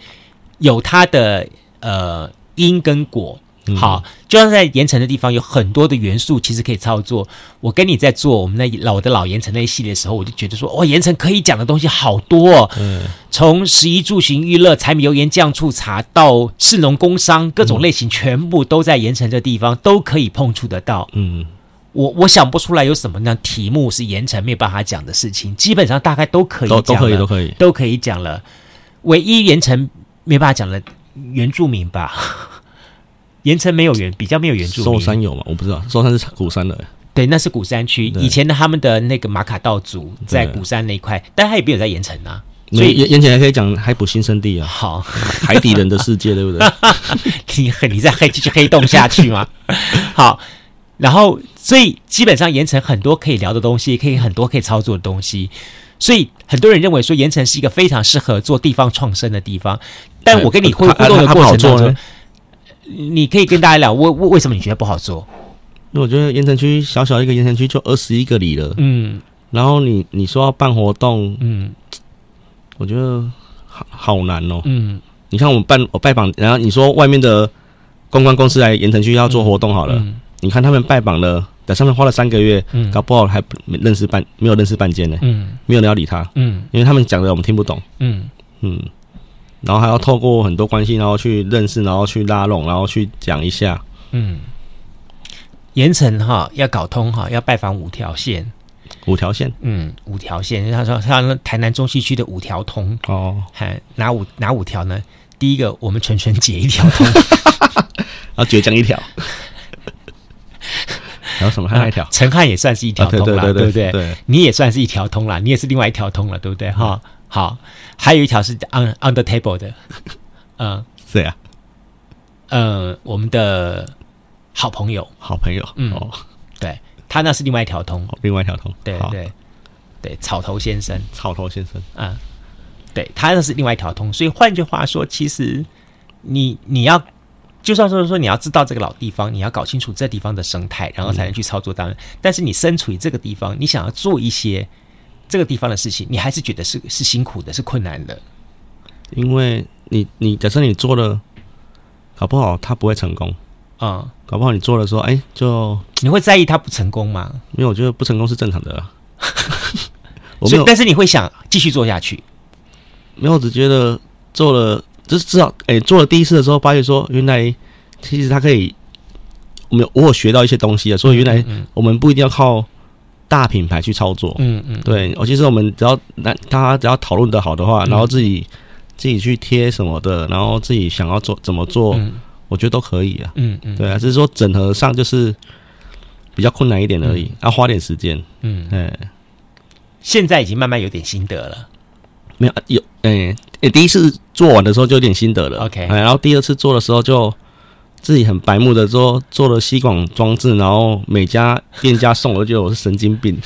有它的呃因跟果。好，就像在盐城的地方，有很多的元素，其实可以操作。我跟你在做我们那老的老盐城那一系列的时候，我就觉得说，哦，盐城可以讲的东西好多哦。嗯，从食衣住行娱乐、柴米油盐酱醋茶到市农工商各种类型，全部都在盐城这地方都可以碰触得到。嗯，我我想不出来有什么样题目是盐城没有办法讲的事情，基本上大概都可以都可以，都可以，都可以讲了。唯一盐城没办法讲的原住民吧。盐城没有原，比较没有原住民。寿山有吗？我不知道，寿山是古山的。对，那是古山区。以前的他们的那个马卡道族在古山那一块，但他也没有在盐城啊。所以盐城还可以讲海捕新生地啊。好，海底人的世界，对不对？你你在黑继续黑洞下去吗？好，然后所以基本上盐城很多可以聊的东西，可以很多可以操作的东西。所以很多人认为说盐城是一个非常适合做地方创生的地方。但我跟你互互动的过程当中。你可以跟大家聊，为为为什么你觉得不好做？因为我觉得盐城区小小一个盐城区就二十一个里了，嗯，然后你你说要办活动，嗯，我觉得好好难哦，嗯，你看我们办我拜访，然后你说外面的公关公司来盐城区要做活动好了，嗯，你看他们拜访了，在上面花了三个月，嗯，搞不好还没认识半，没有认识半间呢，嗯，没有人要理他，嗯，因为他们讲的我们听不懂，嗯。嗯。然后还要透过很多关系，然后去认识，然后去拉拢，然后去讲一下。嗯，盐城哈要搞通哈，要拜访五条线。五条线，嗯，五条线。他说他台南中西区的五条通哦，还哪五哪五条呢？第一个，我们纯纯解一条通，然 后倔强一条。然后什么？还有一条，陈汉也算是一条通了，对不对？对，你也算是一条通了，你也是另外一条通了，对不对？哈。好，还有一条是 on on the table 的，嗯，谁啊？嗯，我们的好朋友，好朋友，嗯，哦，对，他那是另外一条通，另外一条通，对对对，草头先生，草头先生，嗯，对，他那是另外一条通，所以换句话说，其实你你要，就算说说你要知道这个老地方，你要搞清楚这地方的生态，然后才能去操作。当然，但是你身处于这个地方，你想要做一些。这个地方的事情，你还是觉得是是辛苦的，是困难的，因为你你假设你做了，搞不好他不会成功啊，嗯、搞不好你做的时候，哎，就你会在意他不成功吗？因为我觉得不成功是正常的，我没有，但是你会想继续做下去？没有，我只觉得做了，就是至少哎，做了第一次的时候，发现说原来其实他可以，我们我有学到一些东西啊，所以原来我们不一定要靠。大品牌去操作。嗯嗯，对，我其实我们只要那大家只要讨论的好的话，然后自己、嗯、自己去贴什么的，然后自己想要做怎么做，嗯、我觉得都可以啊。嗯嗯，对啊，只是说整合上就是比较困难一点而已，嗯、要花点时间。嗯，哎，现在已经慢慢有点心得了。没有有，哎，第一次做完的时候就有点心得了。OK，然后第二次做的时候就。自己很白目的说做了吸管装置，然后每家店家送，我就觉得我是神经病。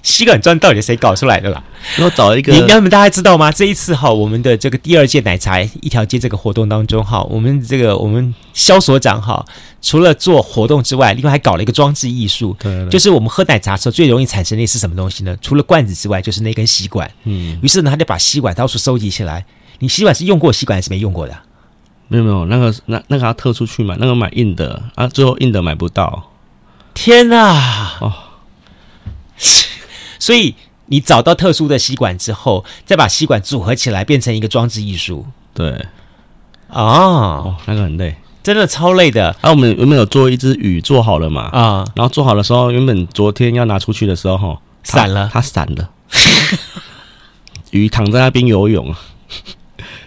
吸管装到底谁搞出来的啦？然后找一个，你们大家知道吗？这一次哈，我们的这个第二届奶茶一条街这个活动当中哈，我们这个我们肖所长哈，除了做活动之外，另外还搞了一个装置艺术。对，对，对，就是我们喝奶茶的时候最容易产生的是什么东西呢？除了罐子之外，就是那根吸管。嗯。于是呢，他就把吸管到处收集起来。你吸管是用过吸管还是没用过的？没有没有，那个那那个要特出去买，那个买硬的啊，最后硬的买不到。天哪！哦，所以你找到特殊的吸管之后，再把吸管组合起来，变成一个装置艺术。对，哦，哦，那个很累，真的超累的。啊，我们原本有做一只鱼，做好了嘛？啊，然后做好的时候，原本昨天要拿出去的时候，哈，散了，它散了，鱼躺在那边游泳。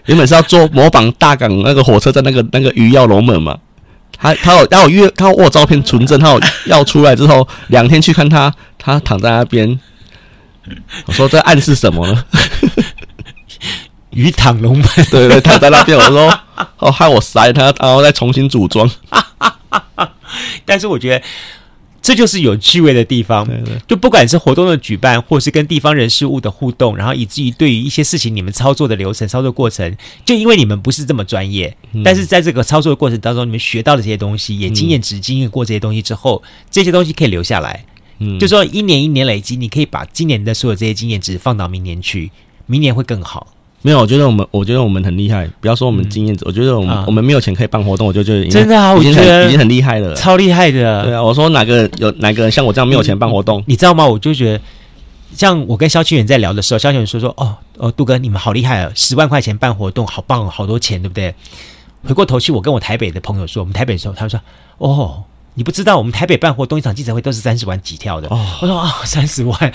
原本是要做模仿大港那个火车站那个那个鱼跃龙门嘛，他他有他有约他握照片存证，他有要出来之后两天去看他，他躺在那边，我说这暗示什么呢？鱼躺龙门，对对，躺在那边，我说哦害我塞他，然后再重新组装，但是我觉得。这就是有趣味的地方，对对，就不管是活动的举办，或是跟地方人事物的互动，然后以至于对于一些事情，你们操作的流程、操作过程，就因为你们不是这么专业，嗯、但是在这个操作的过程当中，你们学到了这些东西，也经验值经验过这些东西之后，嗯、这些东西可以留下来。嗯，就说一年一年累积，你可以把今年的所有这些经验值放到明年去，明年会更好。没有，我觉得我们，我觉得我们很厉害。不要说我们经验我觉得我们、啊、我们没有钱可以办活动，我就觉得真的啊，我觉得已经很厉害了，超厉害的。对啊，我说哪个有哪个人像我这样没有钱办活动，你，你知道吗？我就觉得，像我跟萧清元在聊的时候，萧清元说说，哦哦，杜哥你们好厉害啊，十万块钱办活动，好棒，好多钱，对不对？回过头去，我跟我台北的朋友说，我们台北的时候，他们说，哦，你不知道，我们台北办活动一场记者会都是三十万起跳的。哦，我说啊，三十万，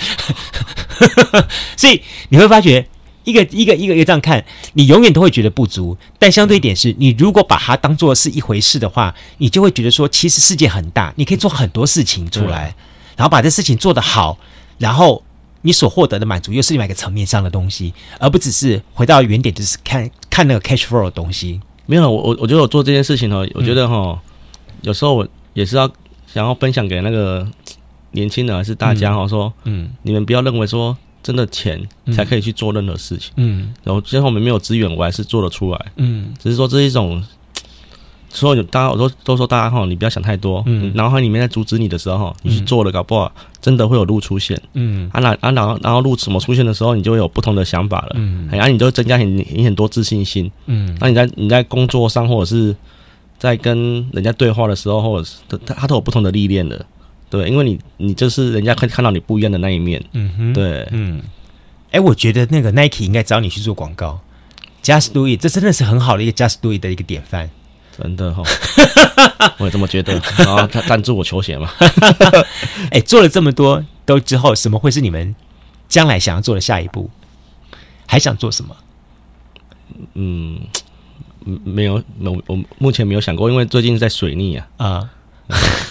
所以你会发觉。一个一个一个一个这样看，你永远都会觉得不足。但相对一点是，你如果把它当做是一回事的话，你就会觉得说，其实世界很大，你可以做很多事情出来，然后把这事情做得好，然后你所获得的满足又是另外一个层面上的东西，而不只是回到原点，就是看看那个 cash flow 的东西。没有，我我我觉得我做这件事情呢，我觉得哈，嗯、有时候我也是要想要分享给那个年轻人还是大家哈，说，嗯，你们不要认为说。真的钱才可以去做任何事情，嗯，然后最后我们没有资源，我还是做得出来，嗯，只是说这是一种，所以大家我都都说大家哈，你不要想太多，嗯，脑海里面在阻止你的时候，你去做了，搞不好真的会有路出现，嗯，啊然啊然后然后路怎么出现的时候，你就会有不同的想法了，嗯，然后你就增加很你很多自信心，嗯，那你在你在工作上或者是在跟人家对话的时候，或者是他他都有不同的历练的。对，因为你你就是人家看看到你不一样的那一面，嗯哼，对，嗯，哎，我觉得那个 Nike 应该找你去做广告，Just Do It，这真的是很好的一个 Just Do It 的一个典范，真的哈、哦，我也这么觉得。然后他赞助我球鞋嘛，哎，做了这么多都之后，什么会是你们将来想要做的下一步？还想做什么？嗯，没有，我我目前没有想过，因为最近在水逆啊，啊。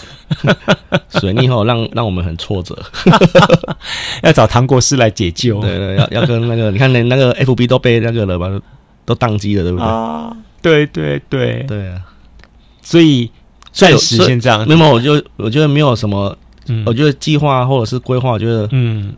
水逆后让让我们很挫折，要找唐国师来解救。对对，要要跟那个，你看那那个 FB 都被那个了吧，都宕机了，对不对？啊，对对对对啊！所以暂时先这样。那么，我就我觉得没有什么，嗯、我觉得计划或者是规划，我觉得嗯，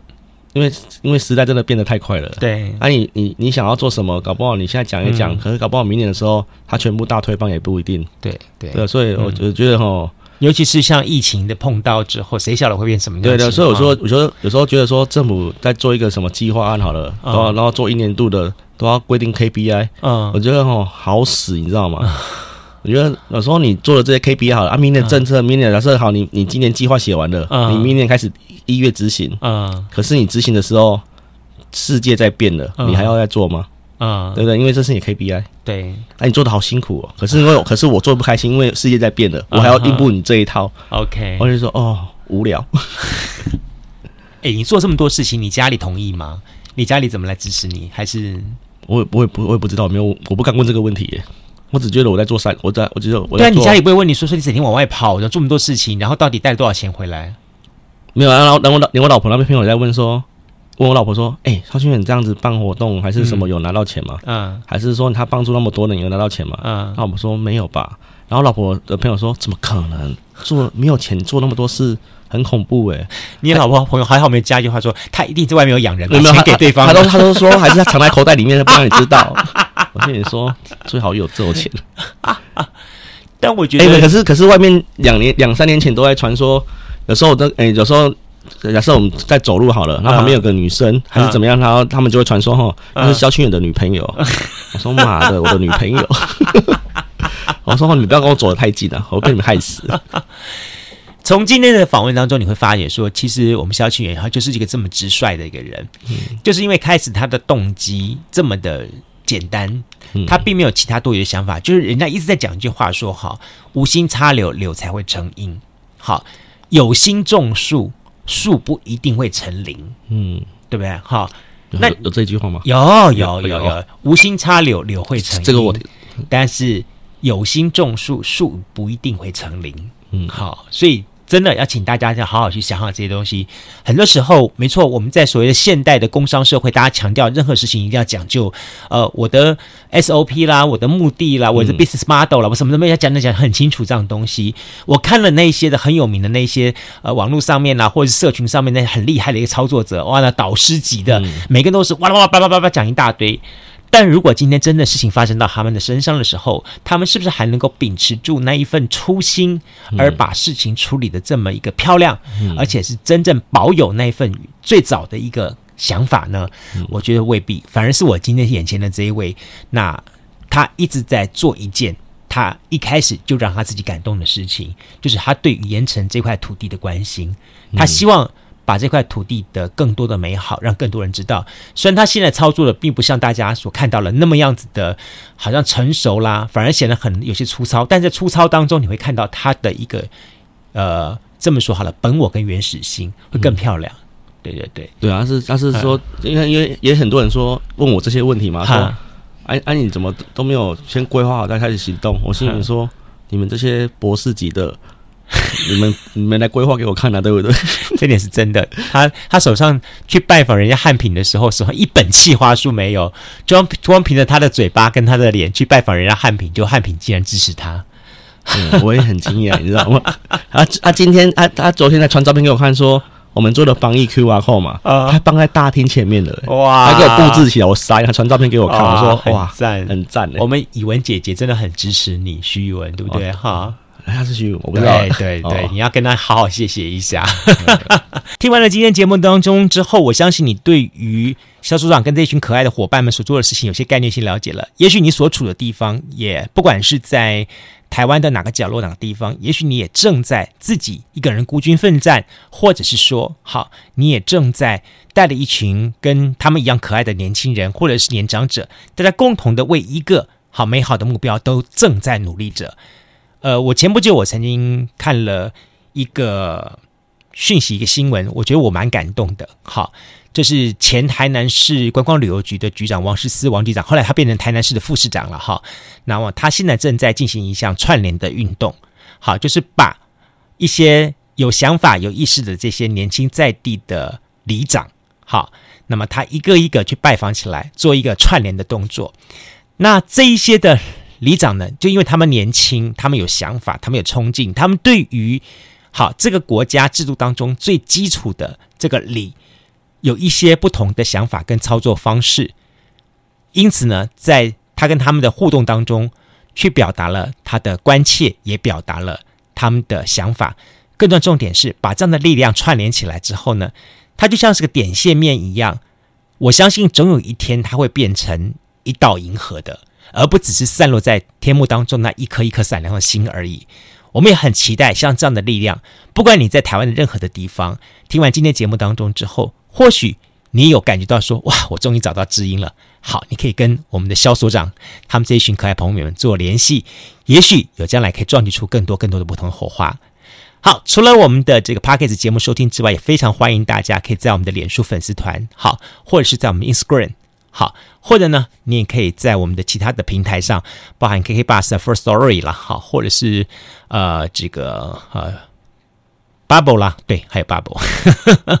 因为因为时代真的变得太快了。对，啊你，你你你想要做什么？搞不好你现在讲一讲，嗯、可是搞不好明年的时候，他全部大推翻也不一定。对对对，所以我我觉得哈。尤其是像疫情的碰到之后，谁晓得会变什么样？对的，所以我说，我觉得有时候觉得说，政府在做一个什么计划案好了，然后、嗯、然后做一年度的，都要规定 KPI。嗯，我觉得哦，好死，你知道吗？嗯、我觉得有时候你做了这些 KPI 好了，啊，明年政策，嗯、明年假设好，你你今年计划写完了，嗯、你明年开始一月执行，嗯，可是你执行的时候，世界在变了，嗯、你还要再做吗？啊，嗯、对不对？因为这是你 KPI，对，那、啊、你做的好辛苦哦。可是因为，可是我做不开心，因为世界在变的，我还要应付你这一套。OK，我就说哦，无聊。哎，你做这么多事情，你家里同意吗？你家里怎么来支持你？还是我也我也不我也不知道，没有我不敢问这个问题耶。我只觉得我在做善，我在我觉得我在对啊，你家里不会问你说说你整天往外跑，要做这么多事情，然后到底带了多少钱回来？没有啊，然后然后我我老婆那边朋友在问说，问我老婆说，哎，超星远这样子办活动还是什么有拿到钱吗？嗯，还是说他帮助那么多人有拿到钱吗？嗯，那我们说没有吧。然后老婆的朋友说，怎么可能做没有钱做那么多事？很恐怖哎、欸！你老婆朋友还好没加一句话说，他一定在外面有养人，有没有钱给对方他？他都他都说 还是他藏在口袋里面，不让你知道。我跟你说，最好有这种钱。但我觉得，欸、可是可是外面两年两三年前都在传说，有时候都哎、欸，有时候假设我们在走路好了，然后旁边有个女生、嗯、还是怎么样，然后他们就会传说哈，那是萧清远的女朋友。嗯、我说妈的，我的女朋友。我说你不要跟我走得太近了，我被你们害死。从今天的访问当中，你会发现说，其实我们萧清远他就是一个这么直率的一个人，嗯、就是因为开始他的动机这么的简单，嗯、他并没有其他多余的想法，就是人家一直在讲一句话说：“好，无心插柳，柳才会成荫；好，有心种树，树不一定会成林。”嗯，对不对？好，那有，有这句话吗？有，有，有，有，无心插柳，柳会成荫。这个我，但是有心种树，树不一定会成林。嗯，好，所以。真的要请大家要好好去想想这些东西。很多时候，没错，我们在所谓的现代的工商社会，大家强调任何事情一定要讲究，呃，我的 SOP 啦，我的目的啦，我的 business model 啦，我什么什么要讲的讲很清楚这样东西。我看了那些的很有名的那些呃网络上面啦，或者是社群上面那些很厉害的一个操作者，哇，那导师级的，每个人都是哇啦哇叭叭叭叭讲一大堆。但如果今天真的事情发生到他们的身上的时候，他们是不是还能够秉持住那一份初心，而把事情处理的这么一个漂亮，嗯、而且是真正保有那一份最早的一个想法呢？嗯、我觉得未必，反而是我今天眼前的这一位，那他一直在做一件他一开始就让他自己感动的事情，就是他对于盐城这块土地的关心，他希望。把这块土地的更多的美好，让更多人知道。虽然他现在操作的并不像大家所看到的那么样子的，好像成熟啦，反而显得很有些粗糙。但在粗糙当中，你会看到他的一个，呃，这么说好了，本我跟原始心会更漂亮。嗯、对对对，对啊，是他是说，因为因为也很多人说问我这些问题嘛，说，哎哎，你怎么都没有先规划好再开始行动？我心里说，你们这些博士级的。你们你们来规划给我看啊，对不对？这点是真的。他他手上去拜访人家汉品的时候，手上一本企划书没有，就光凭着他的嘴巴跟他的脸去拜访人家汉品，就汉品竟然支持他。嗯，我也很惊讶，你知道吗？啊他今天他他昨天在传照片给我看，说我们做的防疫 QR code 嘛，他放在大厅前面的，哇，他给我布置起来，我塞，他传照片给我看，我说哇，赞，很赞。我们以文姐姐真的很支持你，徐以文，对不对？哈。他是徐，我不知道。对对对，哦、你要跟他好好谢谢一下。听完了今天节目当中之后，我相信你对于肖组长跟这群可爱的伙伴们所做的事情有些概念性了解了。也许你所处的地方，也不管是在台湾的哪个角落、哪个地方，也许你也正在自己一个人孤军奋战，或者是说，好，你也正在带着一群跟他们一样可爱的年轻人，或者是年长者，大家共同的为一个好美好的目标都正在努力着。呃，我前不久我曾经看了一个讯息，一个新闻，我觉得我蛮感动的。好，就是前台南市观光旅游局的局长王诗思王局长，后来他变成台南市的副市长了。哈，那么他现在正在进行一项串联的运动，好，就是把一些有想法、有意识的这些年轻在地的里长，好，那么他一个一个去拜访起来，做一个串联的动作。那这一些的。里长呢，就因为他们年轻，他们有想法，他们有冲劲，他们对于好这个国家制度当中最基础的这个理，有一些不同的想法跟操作方式。因此呢，在他跟他们的互动当中，去表达了他的关切，也表达了他们的想法。更重要重点是，把这样的力量串联起来之后呢，它就像是个点线面一样。我相信总有一天，它会变成一道银河的。而不只是散落在天幕当中那一颗一颗闪亮的星而已。我们也很期待像这样的力量，不管你在台湾的任何的地方，听完今天节目当中之后，或许你有感觉到说：“哇，我终于找到知音了。”好，你可以跟我们的萧所长他们这一群可爱朋友们做联系，也许有将来可以撞击出更多更多的不同的火花。好，除了我们的这个 Podcast 节目收听之外，也非常欢迎大家可以在我们的脸书粉丝团，好，或者是在我们 Instagram，好，或者呢，你也可以在我们的其他的平台上，包含 KK Bus 的 First Story 啦，好，或者是呃这个呃 Bubble 啦，对，还有 Bubble，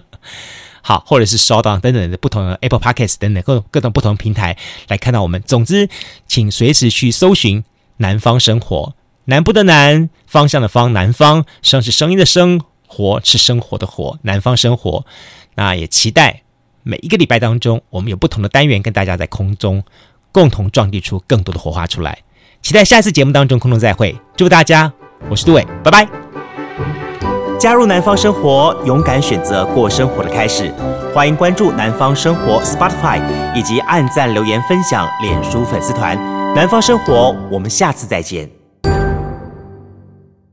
好，或者是 SoundOn 等等的不同的 Apple Podcast 等等各种各种不同平台来看到我们。总之，请随时去搜寻南方生活。南部的南，方向的方，南方声是声音的声，活是生活的活，南方生活。那也期待每一个礼拜当中，我们有不同的单元跟大家在空中共同撞击出更多的火花出来。期待下次节目当中空中再会，祝大家，我是杜伟，拜拜。加入南方生活，勇敢选择过生活的开始。欢迎关注南方生活 Spotify 以及按赞留言分享脸书粉丝团南方生活。我们下次再见。